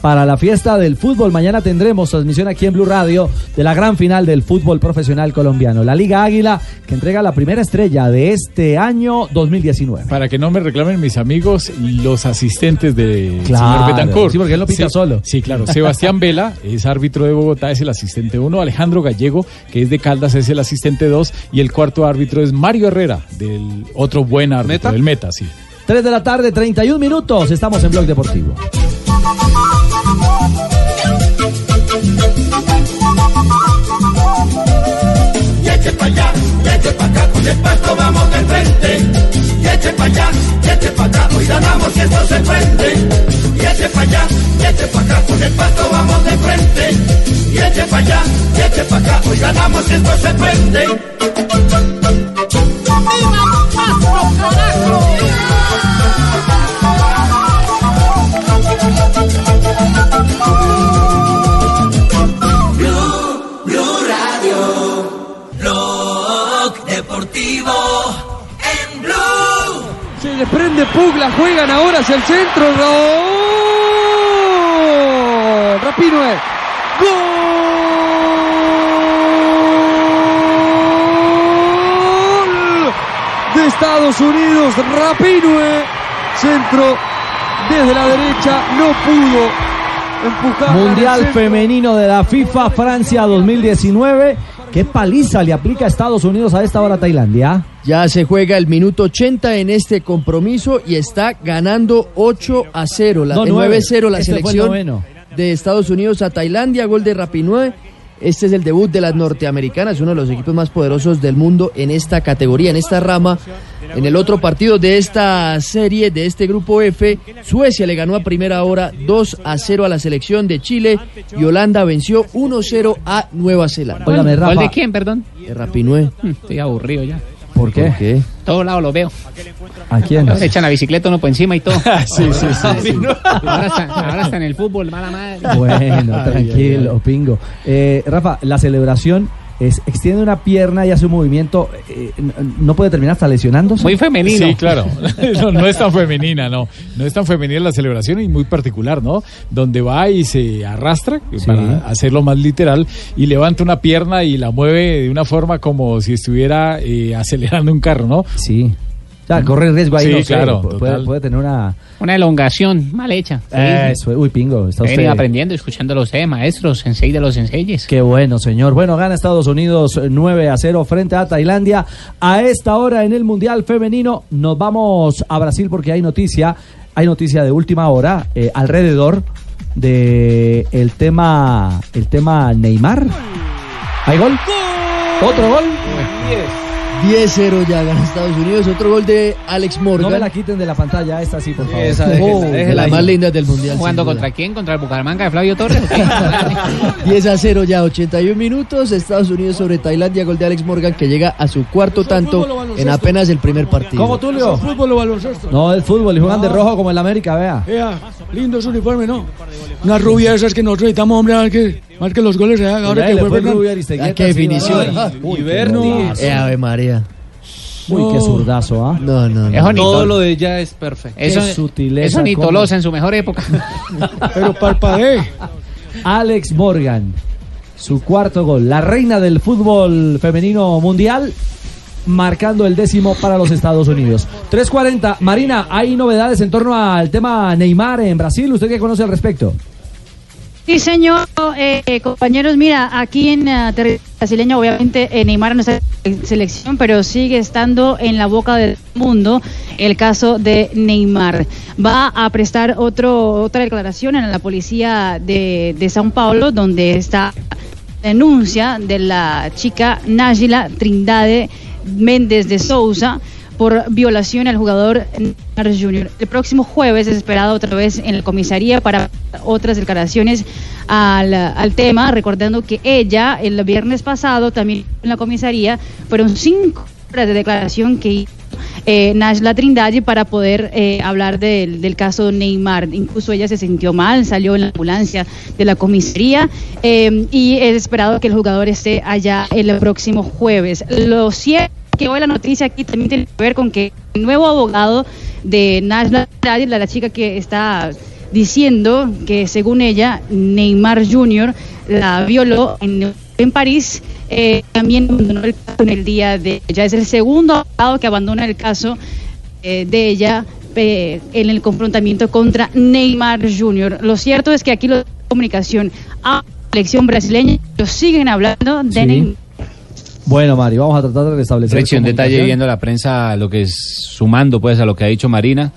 Para la fiesta del fútbol, mañana tendremos transmisión aquí en Blue Radio de la gran final del fútbol profesional colombiano. La Liga Águila, que entrega la primera estrella de este año 2019. Para que no me reclamen mis amigos, los asistentes de Claro, señor Betancourt. sí, porque él lo pita Sí, solo. Sí, claro. Sebastián Vela es árbitro de Bogotá, es el asistente uno. Alejandro Gallego, que es de Caldas, es el asistente dos. Y el cuarto árbitro es Mario Herrera, del otro buen árbitro, ¿Meta? del Meta, sí. 3 de la tarde, 31 minutos. Estamos en Blog Deportivo. Y eche pa' allá, y eche pa' acá, con el pasto vamos de frente. Y eche pa' allá, y eche pa' acá, hoy ganamos y esto se prende. Y eche Se le prende Pugla, juegan ahora hacia el centro. ¡Gol! Rapinoe. ¡Gol! De Estados Unidos, Rapinoe. Centro desde la derecha, no pudo empujar. Mundial. Femenino de la FIFA Francia 2019. ¿Qué paliza le aplica a Estados Unidos a esta hora a Tailandia? Ya se juega el minuto 80 en este compromiso y está ganando 8 a 0. La, No, eh, nueve. 9-0 la Este selección de Estados Unidos a Tailandia, gol de Rapinoe. Este es el debut de las norteamericanas, uno de los equipos más poderosos del mundo en esta categoría, en esta rama. En el otro partido de esta serie, de este grupo F, Suecia le ganó a primera hora 2 a 0 a la selección de Chile y Holanda venció 1-0 a Nueva Zelanda. Óigame, ¿Gol Rafa. de quién, perdón? De Rapinoe. Estoy aburrido ya. ¿Por qué? ¿Por qué? Todos lados lo veo. ¿A quién? Le echan la bicicleta uno por encima y todo. sí, sí, sí. Ahora está, ahora está en el fútbol, mala madre. Bueno, tranquilo, pingo. Eh, Rafa, la celebración es extiende una pierna y hace un movimiento. eh, no puede terminar hasta lesionándose. Muy femenino. Sí, claro. No, no es tan femenina, no. No es tan femenina la celebración y muy particular, ¿no? Donde va y se arrastra, para hacerlo más literal, y levanta una pierna y la mueve de una forma como si estuviera eh, acelerando un carro, ¿no? Sí. Sea, corre riesgo ahí. Sí, no sé, claro, pu- puede, tener una. Una elongación mal hecha. Eso, uy, pingo. Está He usted. venido aprendiendo, escuchando los eh, maestros, sensei de los senseyes. Qué bueno, señor. Bueno, gana Estados Unidos eh, 9 a 0 frente a Tailandia. A esta hora en el Mundial Femenino nos vamos a Brasil porque hay noticia. hay noticia de última hora eh, alrededor de el tema el tema Neymar. ¿Hay gol? ¿Otro gol? 10-0 ya gana Estados Unidos. Otro gol de Alex Morgan. No me la quiten de la pantalla, esta sí, por favor. Esa, déjela, Oh, déjela de las ahí. más lindas del mundial. ¿Jugando duda. contra quién? ¿Contra el Bucaramanga de Flavio Torres? o qué? 10 a 0 ya, 81 minutos. Estados Unidos sobre Tailandia, gol de Alex Morgan que llega a su cuarto tanto en apenas el primer partido. ¿Cómo, Tulio? Fútbol o baloncesto. No, es fútbol y juegan de rojo como el América, vea. Vea, lindo ese uniforme, ¿no? Una rubia esas que nosotros necesitamos, hombre, a ver que marque los goles. ¿eh? Ahora que fue Fernando. qué definición. qué Eh, Ave María. Uy, qué zurdazo, ¿ah? No, no, no. Todo lo de ella es perfecto. Eso, Qué sutileza, eso ni Tolosa en su mejor época. Pero parpadee. Alex Morgan, su cuarto gol. La reina del fútbol femenino mundial, marcando el décimo para los Estados Unidos. 3.40. Marina, ¿hay novedades en torno al tema Neymar en Brasil? ¿Usted qué conoce al respecto? Sí, señor. Eh, compañeros, mira, aquí en eh, territorio brasileño, obviamente eh, Neymar no está en selección, pero sigue estando en la boca del mundo el caso de Neymar. Va a prestar otro, otra declaración en la policía de, de Sao Paulo, donde está denuncia de la chica Nájila Trindade Méndez de Souza por violación al jugador Neymar Jr. El próximo jueves es esperado otra vez en la comisaría para otras declaraciones al, al tema, recordando que ella el viernes pasado también en la comisaría fueron cinco horas de declaración que hizo eh, Najla Trindade para poder eh, hablar del, del caso Neymar. Incluso ella se sintió mal, salió en la ambulancia de la comisaría eh, y es esperado que el jugador esté allá el próximo jueves. Lo cierto que hoy la noticia aquí también tiene que ver con que el nuevo abogado de Najla Trindade, la, la chica que está diciendo que según ella Neymar Jr. la violó en, en París, eh, también abandonó el caso en el día de ella. Es el segundo abogado que abandona el caso eh, de ella eh, en el confrontamiento contra Neymar Jr. Lo cierto es que aquí la comunicación a la selección brasileña lo siguen hablando de Sí. Neymar. Bueno, Mari, vamos a tratar de restablecer. Richie, un detalle viendo la prensa, lo que es sumando pues a lo que ha dicho Marina,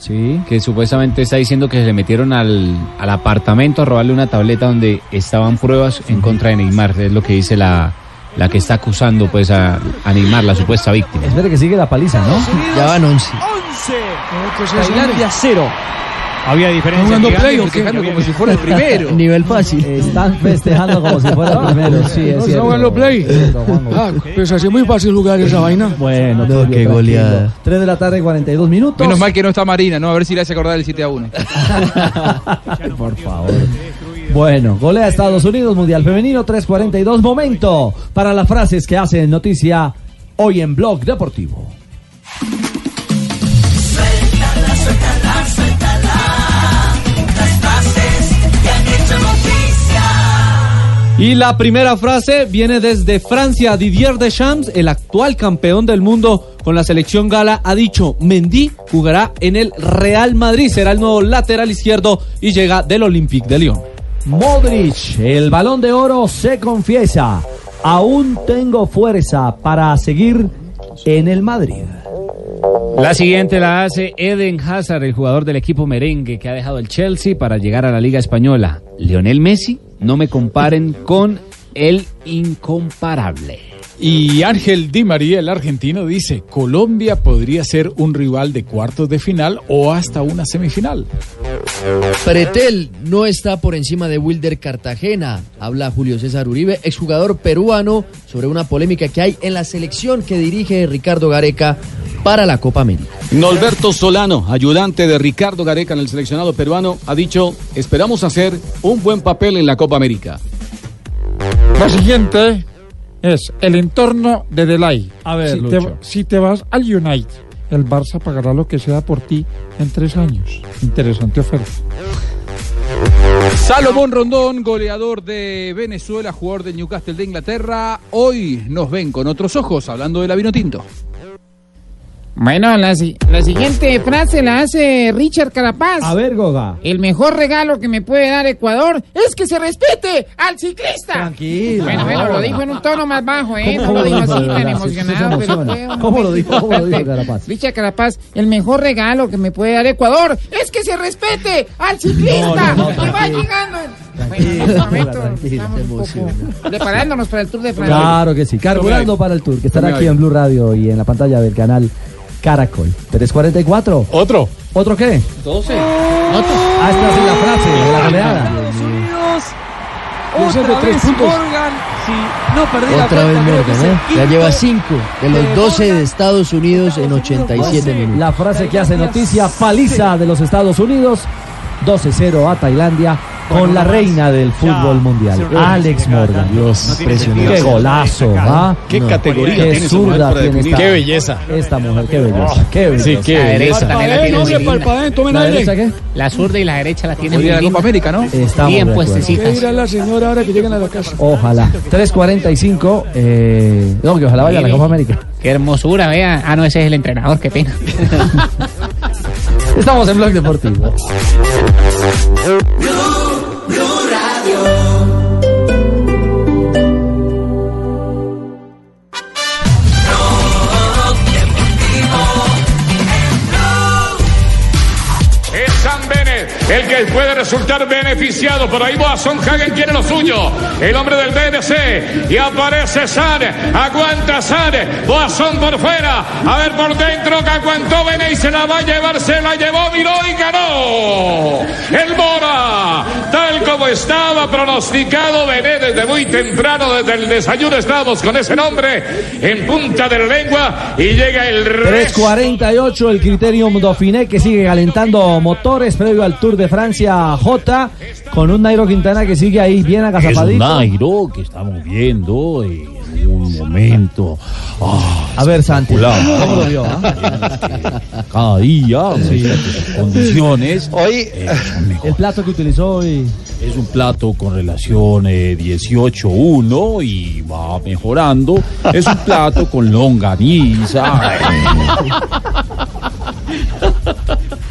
que supuestamente está diciendo que se le metieron al, al apartamento a robarle una tableta donde estaban pruebas en contra de Neymar, es lo que dice la, la que está acusando pues a, a Neymar, la supuesta víctima. Espere que sigue la paliza, ¿no? Ya van 11. 11. Tailandia cero. Había diferencia. ¿Jugando play o qué? Como si fuera el primero. Nivel fácil. Están festejando como si fuera el primero. Sí, es ¿No cierto. jugando play? Ah, pues así es muy fácil jugar esa vaina. Bueno, No, qué goleada. 3 de la tarde, 42 minutos. Menos mal que no está Marina, ¿no? A ver si le hace acordar el 7 a 1. Por favor. Bueno, golea Estados Unidos, Mundial Femenino 342. Momento para las frases que hacen noticia hoy en Blog Deportivo. Y la primera frase viene desde Francia. Didier Deschamps, el actual campeón del mundo con la selección gala, ha dicho, Mendy jugará en el Real Madrid, será el nuevo lateral izquierdo y llega del Olympique de Lyon. Modric, el balón de oro se confiesa. Aún tengo fuerza para seguir en el Madrid. La siguiente la hace Eden Hazard, el jugador del equipo merengue que ha dejado el Chelsea para llegar a la Liga Española. Lionel Messi, no me comparen con el incomparable. Y Ángel Di María, el argentino, dice, Colombia podría ser un rival de cuartos de final o hasta una semifinal. Pretel no está por encima de Wilder Cartagena. Habla Julio César Uribe, exjugador peruano, sobre una polémica que hay en la selección que dirige Ricardo Gareca para la Copa América. Norberto Solano, ayudante de Ricardo Gareca en el seleccionado peruano, ha dicho, esperamos hacer un buen papel en la Copa América. La siguiente es el entorno de Delay. A ver, si te, si te vas al United, el Barça pagará lo que sea por ti en tres años. Interesante oferta. Salomón Rondón, goleador de Venezuela, jugador de Newcastle de Inglaterra. Hoy nos ven con otros ojos hablando de la vino tinto. Bueno, la, si- la siguiente frase la hace Richard Carapaz. A ver, Goga. El mejor regalo que me puede dar Ecuador es que se respete al ciclista. Tranquilo. Bueno, bueno, lo dijo en un tono más bajo, ¿eh? ¿Cómo No lo dijo así tan? Sí, emocionado, pero ¿Cómo lo dijo? ¿Cómo lo dijo importante. Carapaz? Richard Carapaz, el mejor regalo que me puede dar Ecuador es que se respete al ciclista. No, no, no, Y va tranquilo. llegando. Bueno, en este momento poco preparándonos para el Tour de Francia. Claro que sí, carburando para el tour, que estará aquí en Blue Radio y en la pantalla del canal Caracol. 344. ¿Otro? ¿Otro qué? 12. Ah, esta es la frase de la goleada. De Otra tres vez puntos. Morgan. Sí, no perdí la Otra vez cuenta, Morgan, ¿eh? Ya lleva 5 de los 12 de Estados Unidos en 87 minutos. La frase que hace noticia, paliza de los Estados Unidos, 12-0 a Tailandia con la reina del fútbol mundial, Alex Morgan. Dios, Qué golazo, ¿ah? Qué No. categoría Qué zurda tiene esta, Qué belleza. Esta mujer, qué belleza, qué belleza. Sí, qué La derecha belleza. también la zurda y la derecha la tiene la. Copa América, ¿no? Estamos Bien de acuerdo. ¿Qué puestecitas. la señora ahora que lleguen a la casa? Ojalá. 3.45. Eh, no, que ojalá vaya a la. Copa América. Qué hermosura, vea. Ah, no, ese es el entrenador, qué pena. Estamos en Blog Deportivo. el que puede resultar beneficiado. Por ahí Boasson Hagen quiere lo suyo. El hombre del BBC. Y aparece Sane. Aguanta Sane. Boasson por fuera. A ver por dentro que aguantó Bennett y se la va a llevar. Se la llevó, miró y ganó. El Mora. Tal como estaba pronosticado Bennett desde muy temprano, desde el desayuno estábamos con ese nombre en punta de la lengua. Y llega el resto. 3.48 el Criterium Dauphiné que sigue calentando motores previo al Tour de Francia J con un Nairo Quintana que sigue ahí bien Es un agazapadito. Nairo que estamos viendo en un momento. ah, A ver, Santi. ¿cómo lo vio? ah? Cada día, sus condiciones. Hoy, eh. El plato que utilizó hoy. Es un plato con relación eh, 18-1 y va mejorando. Es un plato con longaniza.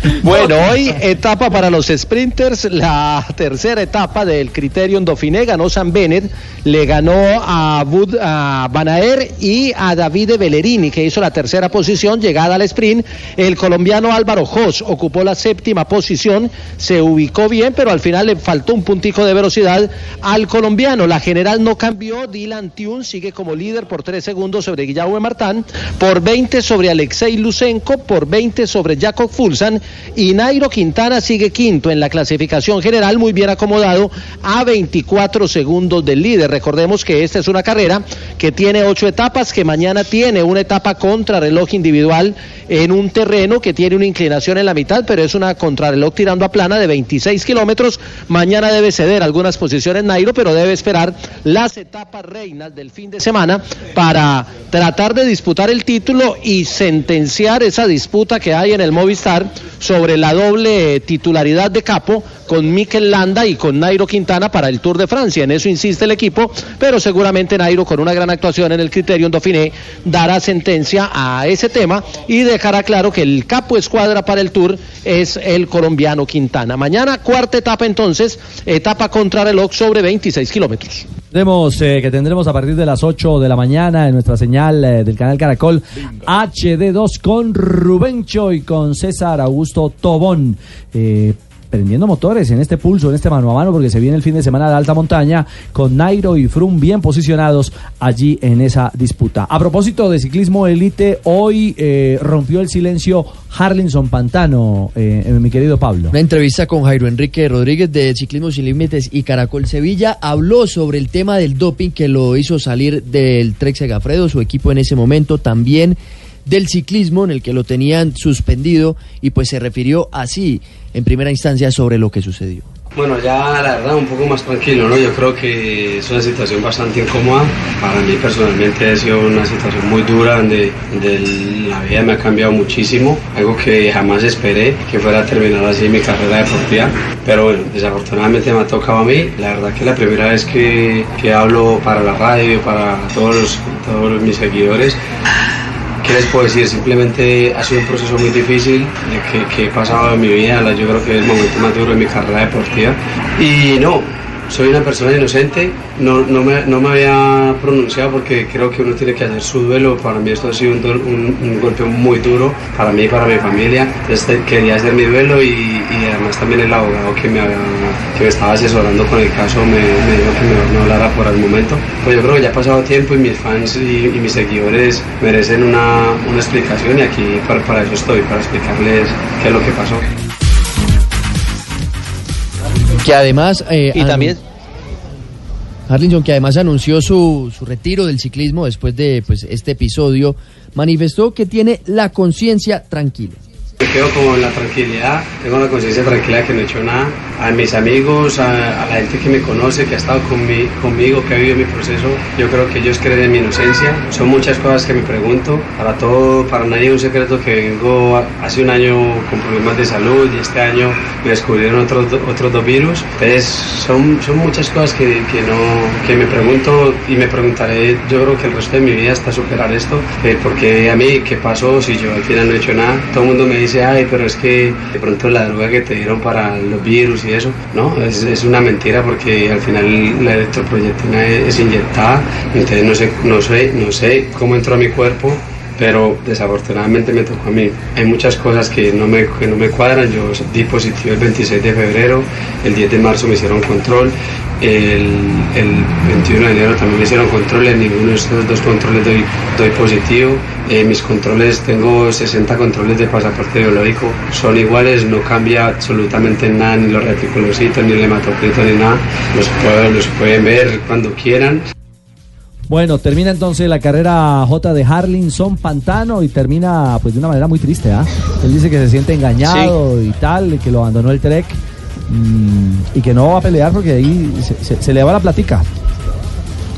Bueno, hoy etapa para los sprinters, la tercera etapa del Criterium Dauphiné, ganó San Bennett, le ganó a, Bud, a Van Aert y a Davide Bellerini, que hizo la tercera posición, llegada al sprint, el colombiano Álvaro Jos ocupó la séptima posición, se ubicó bien, pero al final le faltó un puntico de velocidad al colombiano, la general no cambió, Dylan Tune sigue como líder por 3 segundos sobre Guillermo Martán, por 20 sobre Alexei Lucenko, por 20 sobre Jacob Fulsan y Nairo Quintana sigue quinto en la clasificación general, muy bien acomodado a 24 segundos del líder. Recordemos que esta es una carrera que tiene ocho etapas, que mañana tiene una etapa contra reloj individual en un terreno que tiene una inclinación en la mitad, pero es una contrarreloj tirando a plana de 26 kilómetros. Mañana debe ceder algunas posiciones Nairo, pero debe esperar las etapas reinas del fin de semana para tratar de disputar el título y sentenciar esa disputa que hay en el Movistar sobre la doble titularidad de Capo con Mikel Landa y con Nairo Quintana para el Tour de Francia. En eso insiste el equipo, pero seguramente Nairo con una gran actuación en el Criterium Dauphiné dará sentencia a ese tema y dejará claro que el capo escuadra para el Tour es el colombiano Quintana. Mañana cuarta etapa entonces, etapa contra reloj sobre 26 kilómetros. Tendremos, eh, que tendremos a partir de las 8 de la mañana en nuestra señal eh, del canal Caracol HD2 con Rubencho y con César Augusto Tobón. Eh, prendiendo motores en este pulso, en este mano a mano, porque se viene el fin de semana de alta montaña, con Nairo y Frum bien posicionados allí en esa disputa. A propósito de ciclismo elite, hoy eh, rompió el silencio Harlinson Pantano, eh, mi querido Pablo. Una entrevista con Jairo Enrique Rodríguez de Ciclismo Sin Límites y Caracol Sevilla habló sobre el tema del doping que lo hizo salir del Trek Segafredo, su equipo en ese momento, también del ciclismo en el que lo tenían suspendido y pues se refirió así en primera instancia sobre lo que sucedió. Bueno, ya la verdad un poco más tranquilo, ¿no? Yo creo que es una situación bastante incómoda. Para mí personalmente ha sido una situación muy dura donde, donde la vida me ha cambiado muchísimo. Algo que jamás esperé que fuera a terminar así mi carrera deportiva. Pero bueno, desafortunadamente me ha tocado a mí. La verdad que la primera vez que, que hablo para la radio, para todos, todos mis seguidores ¿Qué les puedo decir? Simplemente ha sido un proceso muy difícil de que, que he pasado en mi vida. Yo creo que es el momento más duro de mi carrera deportiva. Y no, soy una persona inocente. No, no, me, no me había pronunciado porque creo que uno tiene que hacer su duelo. Para mí esto ha sido un, un- un golpe muy duro para mí y para mi familia. Entonces te- quería hacer mi duelo y, y además también el abogado que me, había- que me estaba asesorando con el caso me, me dijo que mejor no hablara por el momento. Pues yo creo que ya ha pasado tiempo y mis fans y, y mis seguidores merecen una, una explicación y aquí para, para eso estoy, para explicarles qué es lo que pasó. Que además... eh, Y también- Harlinson, que además anunció su, su retiro del ciclismo después de pues, este episodio, manifestó que tiene la conciencia tranquila. Me quedo como en la tranquilidad, tengo la conciencia tranquila que no he hecho nada. A mis amigos, a, a la gente que me conoce, que ha estado conmi- conmigo, que ha vivido mi proceso, yo creo que ellos creen en mi inocencia. Son muchas cosas que me pregunto. Para todo, para nadie es un secreto que vengo hace un año con problemas de salud y este año me descubrieron otros dos virus. Entonces, son, son muchas cosas que, que, no, que me pregunto y me preguntaré, yo creo que el resto de mi vida hasta superar esto, eh, porque a mí, ¿qué pasó si yo al final no he hecho nada? Todo el mundo me dice, ay, pero es que de pronto la droga que te dieron para los virus y eso, no, es, es una mentira porque al final la electroproyectina es, es inyectada, entonces no sé, no sé, no sé cómo entró a mi cuerpo, pero desafortunadamente me tocó a mí. Hay muchas cosas que no me, que no me cuadran. Yo di positivo el 26 de febrero, el 10 de marzo me hicieron control, el, el 21 de enero también me hicieron control, en ninguno de estos dos controles doy, doy positivo. Eh, mis controles, tengo 60 controles de pasaporte biológico, son iguales, no cambia absolutamente nada, ni los reticulocitos, ni el hematocrito, ni nada. Los, los pueden ver cuando quieran. Bueno, termina entonces la carrera J de Harlinson Pantano y termina pues de una manera muy triste, ¿ah? Él dice que se siente engañado y tal, que lo abandonó el Trek mm, y que no va a pelear porque ahí se, se- se le va la platica.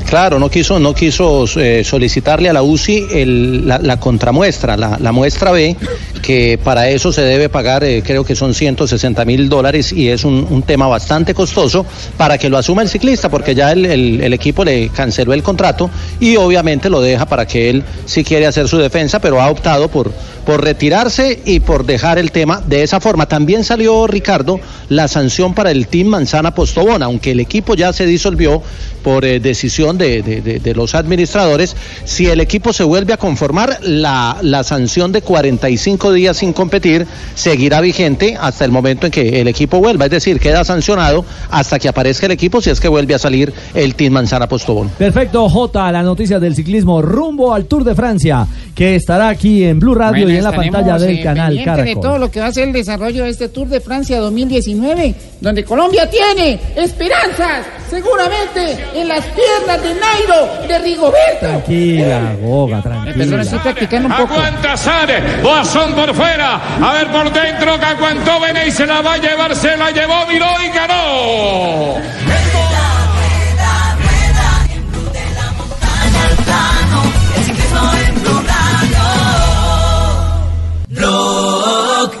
Claro, no quiso, no quiso eh, solicitarle a la UCI el- la, la contramuestra, la, la muestra B, que para eso se debe pagar, eh, creo que son 160 mil dólares y es un, tema bastante costoso para que lo asuma el ciclista, porque ya el, equipo le canceló el contrato y obviamente lo deja para que él sí quiere hacer su defensa, pero ha optado por, retirarse y por dejar el tema de esa forma. También salió, Ricardo, la sanción para el Team Manzana Postobón, aunque el equipo ya se disolvió por eh, decisión de, de- de- de los administradores. Si el equipo se vuelve a conformar, la, la sanción de 45 días sin competir seguirá vigente hasta el momento en que el equipo vuelva. Es decir, queda sancionado hasta que aparezca el equipo si es que vuelve a salir el Team Manzana Postobón. Perfecto, J, la noticia del ciclismo rumbo al Tour de Francia, que estará aquí en Blue Radio Bueno, y en la pantalla del eh, canal pendiente de todo Caracol. lo que va a ser el desarrollo de este Tour de Francia 2019, donde Colombia tiene esperanzas, seguramente, en las piernas de Nairo, de Rigoberto. Tranquila, Goga, Perdón, tranquila. estoy practicando un poco. Aguanta Sane, Boazón por fuera, a ver por dentro que aguantó Bene y se la va a llevar, se la llevó, miró y ganó.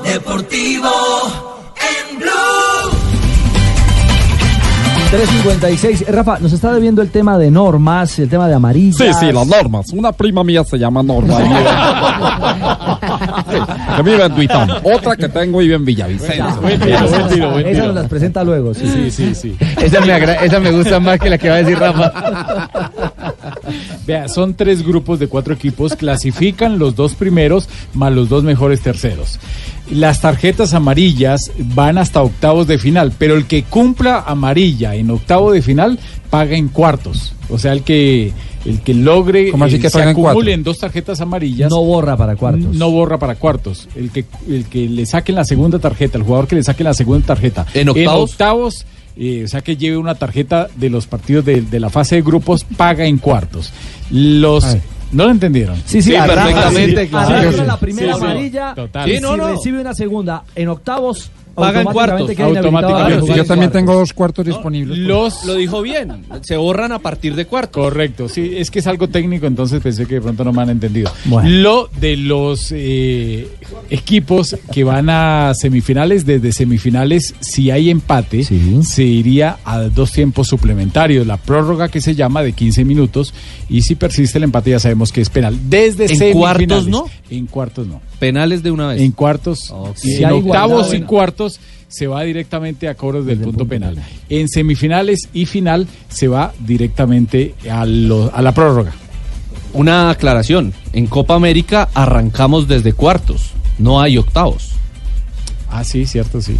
Deportivo 356. Eh, Rafa, nos está debiendo el tema de normas, el tema de amarillas. Sí, sí, las normas. Una prima mía se llama Norma. que vive en Duitán. Otra que tengo vive en Villavicencio. Buen tiro, buen tiro, buen tiro. Esa nos las presenta luego, sí. Sí, sí, sí. Esa me, agra- esa me gusta más que la que va a decir Rafa. Vea, son tres grupos de cuatro equipos, clasifican los dos primeros más los dos mejores terceros. Las tarjetas amarillas van hasta octavos de final, pero el que cumpla amarilla en octavo de final paga en cuartos. O sea, el que el que logre ¿Cómo así eh, que se acumulen dos tarjetas amarillas No borra para cuartos. no borra para cuartos. El que el que le saquen la segunda tarjeta, el jugador que le saque la segunda tarjeta ¿En octavos? octavos, eh, o sea que lleve una tarjeta de los partidos de, de la fase de grupos, paga en cuartos. Los. ¿No lo entendieron? Sí, sí, arranca, perfectamente, sí, arranca claro. la primera Sí, sí, amarilla total. y Sí, no, si no. recibe una segunda en octavos, Paga en cuartos. Automáticamente. Yo también cuartos. tengo dos cuartos disponibles. Los Lo dijo bien. Se borran a partir de cuartos. Correcto, sí, es que es algo técnico, entonces pensé que de pronto no me han entendido. Bueno. Lo de los eh, equipos que van a semifinales, desde semifinales, si hay empate, se iría a dos tiempos suplementarios, la prórroga que se llama de 15 minutos, y si persiste el empate ya sabemos que es penal. Desde ¿En semifinales. cuartos no? En cuartos no. Penales de una vez. En cuartos, y Si en hay octavos y bueno. cuartos se va directamente a cobros del punto, penal. En semifinales y final se va directamente a, lo- a la prórroga. Una aclaración. En Copa América arrancamos desde cuartos. No hay octavos. Ah, sí, cierto, sí.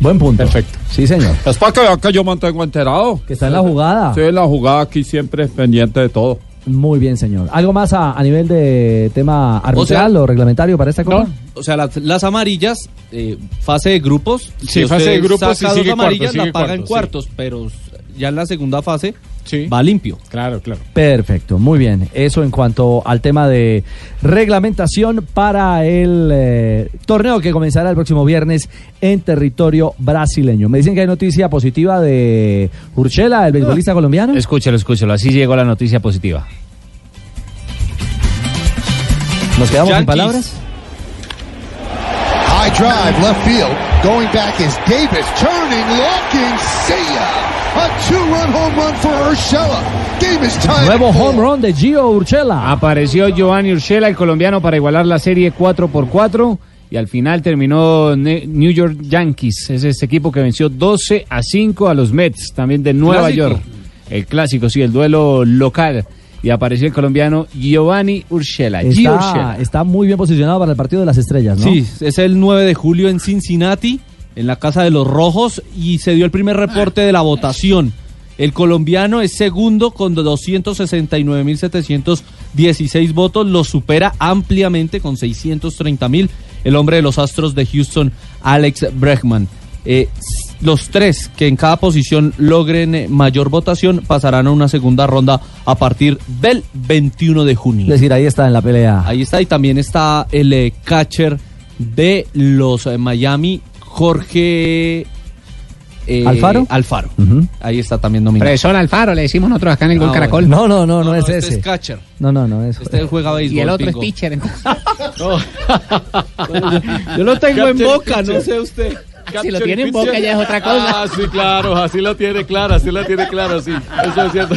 Buen punto. Perfecto. Sí, señor. Es para que vean que yo mantengo enterado. Que está en la jugada. Sí, la jugada aquí siempre es pendiente de todo. Muy bien, señor. ¿Algo más a, a nivel de tema arbitral o, reglamentario para esta Copa? O sea, las, las amarillas, eh, fase de grupos. Sí, si fase de grupos saca y sigue dos amarillas, cuartos, sigue la paga en cuartos, cuartos, pero ya en la segunda fase va limpio. Claro, claro. Perfecto, muy bien. Eso en cuanto al tema de reglamentación para el eh, torneo que comenzará el próximo viernes en territorio brasileño. Me dicen que hay noticia positiva de Urchela, el beisbolista colombiano. Escúchalo, escúchalo. Así llegó la noticia positiva. ¿Nos quedamos sin palabras? High drive, left field. Going back is Davis. Turning, looking, see ya. A two-run home run for Urshela. Game is tied. Nuevo home run de Gio Urchela. Apareció Giovanni Urshela, el colombiano, para igualar la serie 4 por 4 y al final terminó Ne- New York Yankees. Es este equipo que venció 12 a 5 a los Mets, también de Nueva Clásico. York. El clásico, sí, el duelo local. Y apareció el colombiano Giovanni Urshela. Está, Urshela. está muy bien posicionado para el partido de las estrellas, ¿no? Sí, es el 9 de julio en Cincinnati, en la Casa de los Rojos, y se dio el primer reporte de la votación. El colombiano es segundo con 269.716 votos, lo supera ampliamente con 630.000 el hombre de los Astros de Houston, Alex Bregman. Eh, los tres que en cada posición logren eh, mayor votación pasarán a una segunda ronda a partir del 21 de junio. Es decir, ahí está en la pelea. Ahí está, y también está el eh, catcher de los eh, Miami, Jorge eh, ¿Alfaro? Alfaro. Ahí está también nominado. Profesor Alfaro, le decimos nosotros acá en el Gol Ah, Caracol. No, no, no, no, es este ese. es catcher. No, no, no es. Este juega béisbol. Y el otro pingo. es pitcher. entonces. Yo lo tengo en boca, no sé usted. Si lo tiene en boca ya es otra cosa. Ah, sí, claro, así lo tiene claro, así lo tiene claro, sí. Eso es cierto.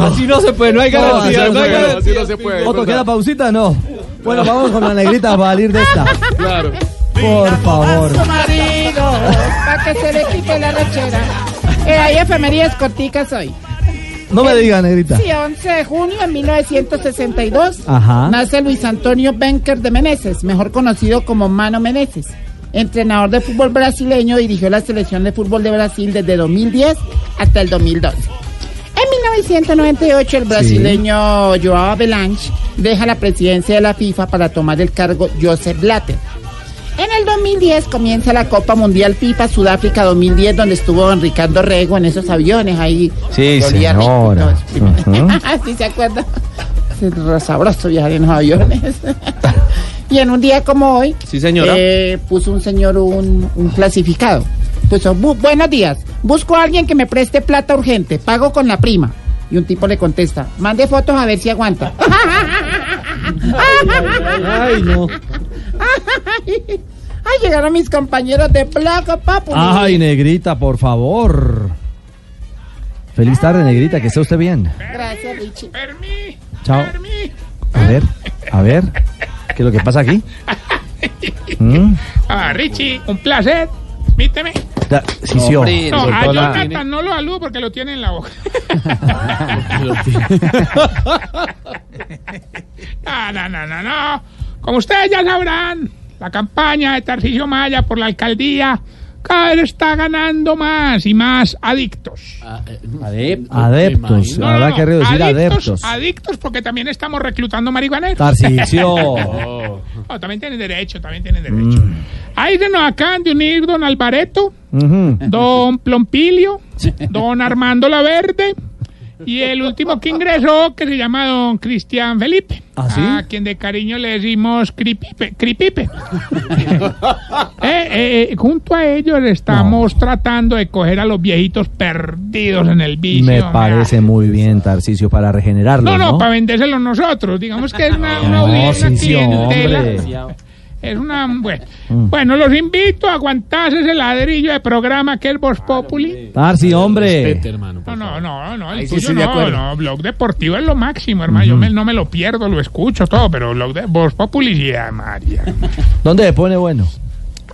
Así no se puede, no hay No, garantía. así no hay no garantía. así no se puede. ¿Otro queda pausita? No. Bueno, vamos con la negrita para salir de esta. Claro. Por favor. Su marido, para que se le quite la rechera. Eh, hay efemerías corticas hoy. No me diga, negrita. Sí, 11 de junio de 1962 Ajá. nace Luis Antonio Benker de Meneses, mejor conocido como Mano Meneses. Entrenador de fútbol brasileño, dirigió la selección de fútbol de Brasil desde 2010 hasta el 2012. En 1998 el brasileño Joao Avelanche deja la presidencia de la FIFA para tomar el cargo Joseph Blatter. En el 2010 comienza la Copa Mundial FIFA Sudáfrica 2010 donde estuvo don Ricardo Rego en esos aviones ahí. Sí, que olía rico y todo señora. eso. ¿Sí se acuerda? Es sabroso viajar en los aviones. y en un día como hoy, Sí, señora. eh, puso un señor un, un clasificado. Puso, "Bu- buenos días, busco a alguien que me preste plata urgente, pago con la prima. Y un tipo le contesta, mande fotos a ver si aguanta. Ay, no. Ay, llegaron mis compañeros de placa, papu. Ay, negrita, por favor. Feliz tarde, negrita, que esté usted bien. Gracias, Richie. Chao. A ver, a ver. ¿Qué es lo que pasa aquí? ¿Mm? Ah, Richie, un placer. Permíteme. Da- sí, sí, oh. No, a la- Jonathan no lo saludo porque lo tiene en la boca. no, no, no, no, no. Como ustedes ya sabrán, la campaña de Tarcisio Maya por la alcaldía cada vez está ganando más y más adictos. Adeptos. No, Habrá no, querido decir adictos, adeptos. adictos porque también estamos reclutando marihuaneros. Tarcisio. No, también tienen derecho, también tienen derecho. Ahí se nos acaban de unir don Alvareto, Ujú. don Plompilio, don Armando La Verde Y el último que ingresó, que se llama don Cristian Felipe. ¿Ah, sí? A quien de cariño le decimos Cripipe. Cripipe. Eh, eh, junto a ellos estamos tratando de coger a los viejitos perdidos en el vicio. Me parece muy bien, Tarcicio, para regenerarlo, No, ¿no? no, para vendérselo nosotros. Digamos que es una, una No, audiencia, una sí, sí, clientela. Es una. Bueno. Mm. bueno, los invito a aguantarse ese ladrillo de programa que es Voz Populi. Tarsi, hombre. No, no, no, no, el Ahí sí tuyo estoy de no, acuerdo. no, Blog Deportivo es lo máximo, hermano. Yo me- no me lo pierdo, lo escucho todo, pero Blog de Voz Populi sí, ah, María. ¿Dónde se pone bueno?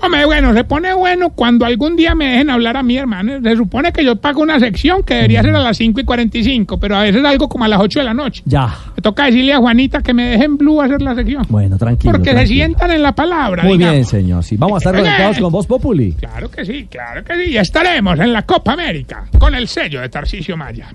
Hombre, bueno, se pone bueno cuando algún día me dejen hablar a mí, hermano. Se supone que yo pago una sección que debería ser a las 5 y 45, pero a veces algo como a las 8 de la noche. Ya. Me toca decirle a Juanita que me dejen Blue hacer la sección. Bueno, tranquilo. Porque se sientan en la palabra. Muy digamos. bien, señor. Sí, vamos a estar Oye. conectados con Voz Populi. Claro que sí, claro que sí. Y estaremos en la Copa América con el sello de Tarcisio Maya.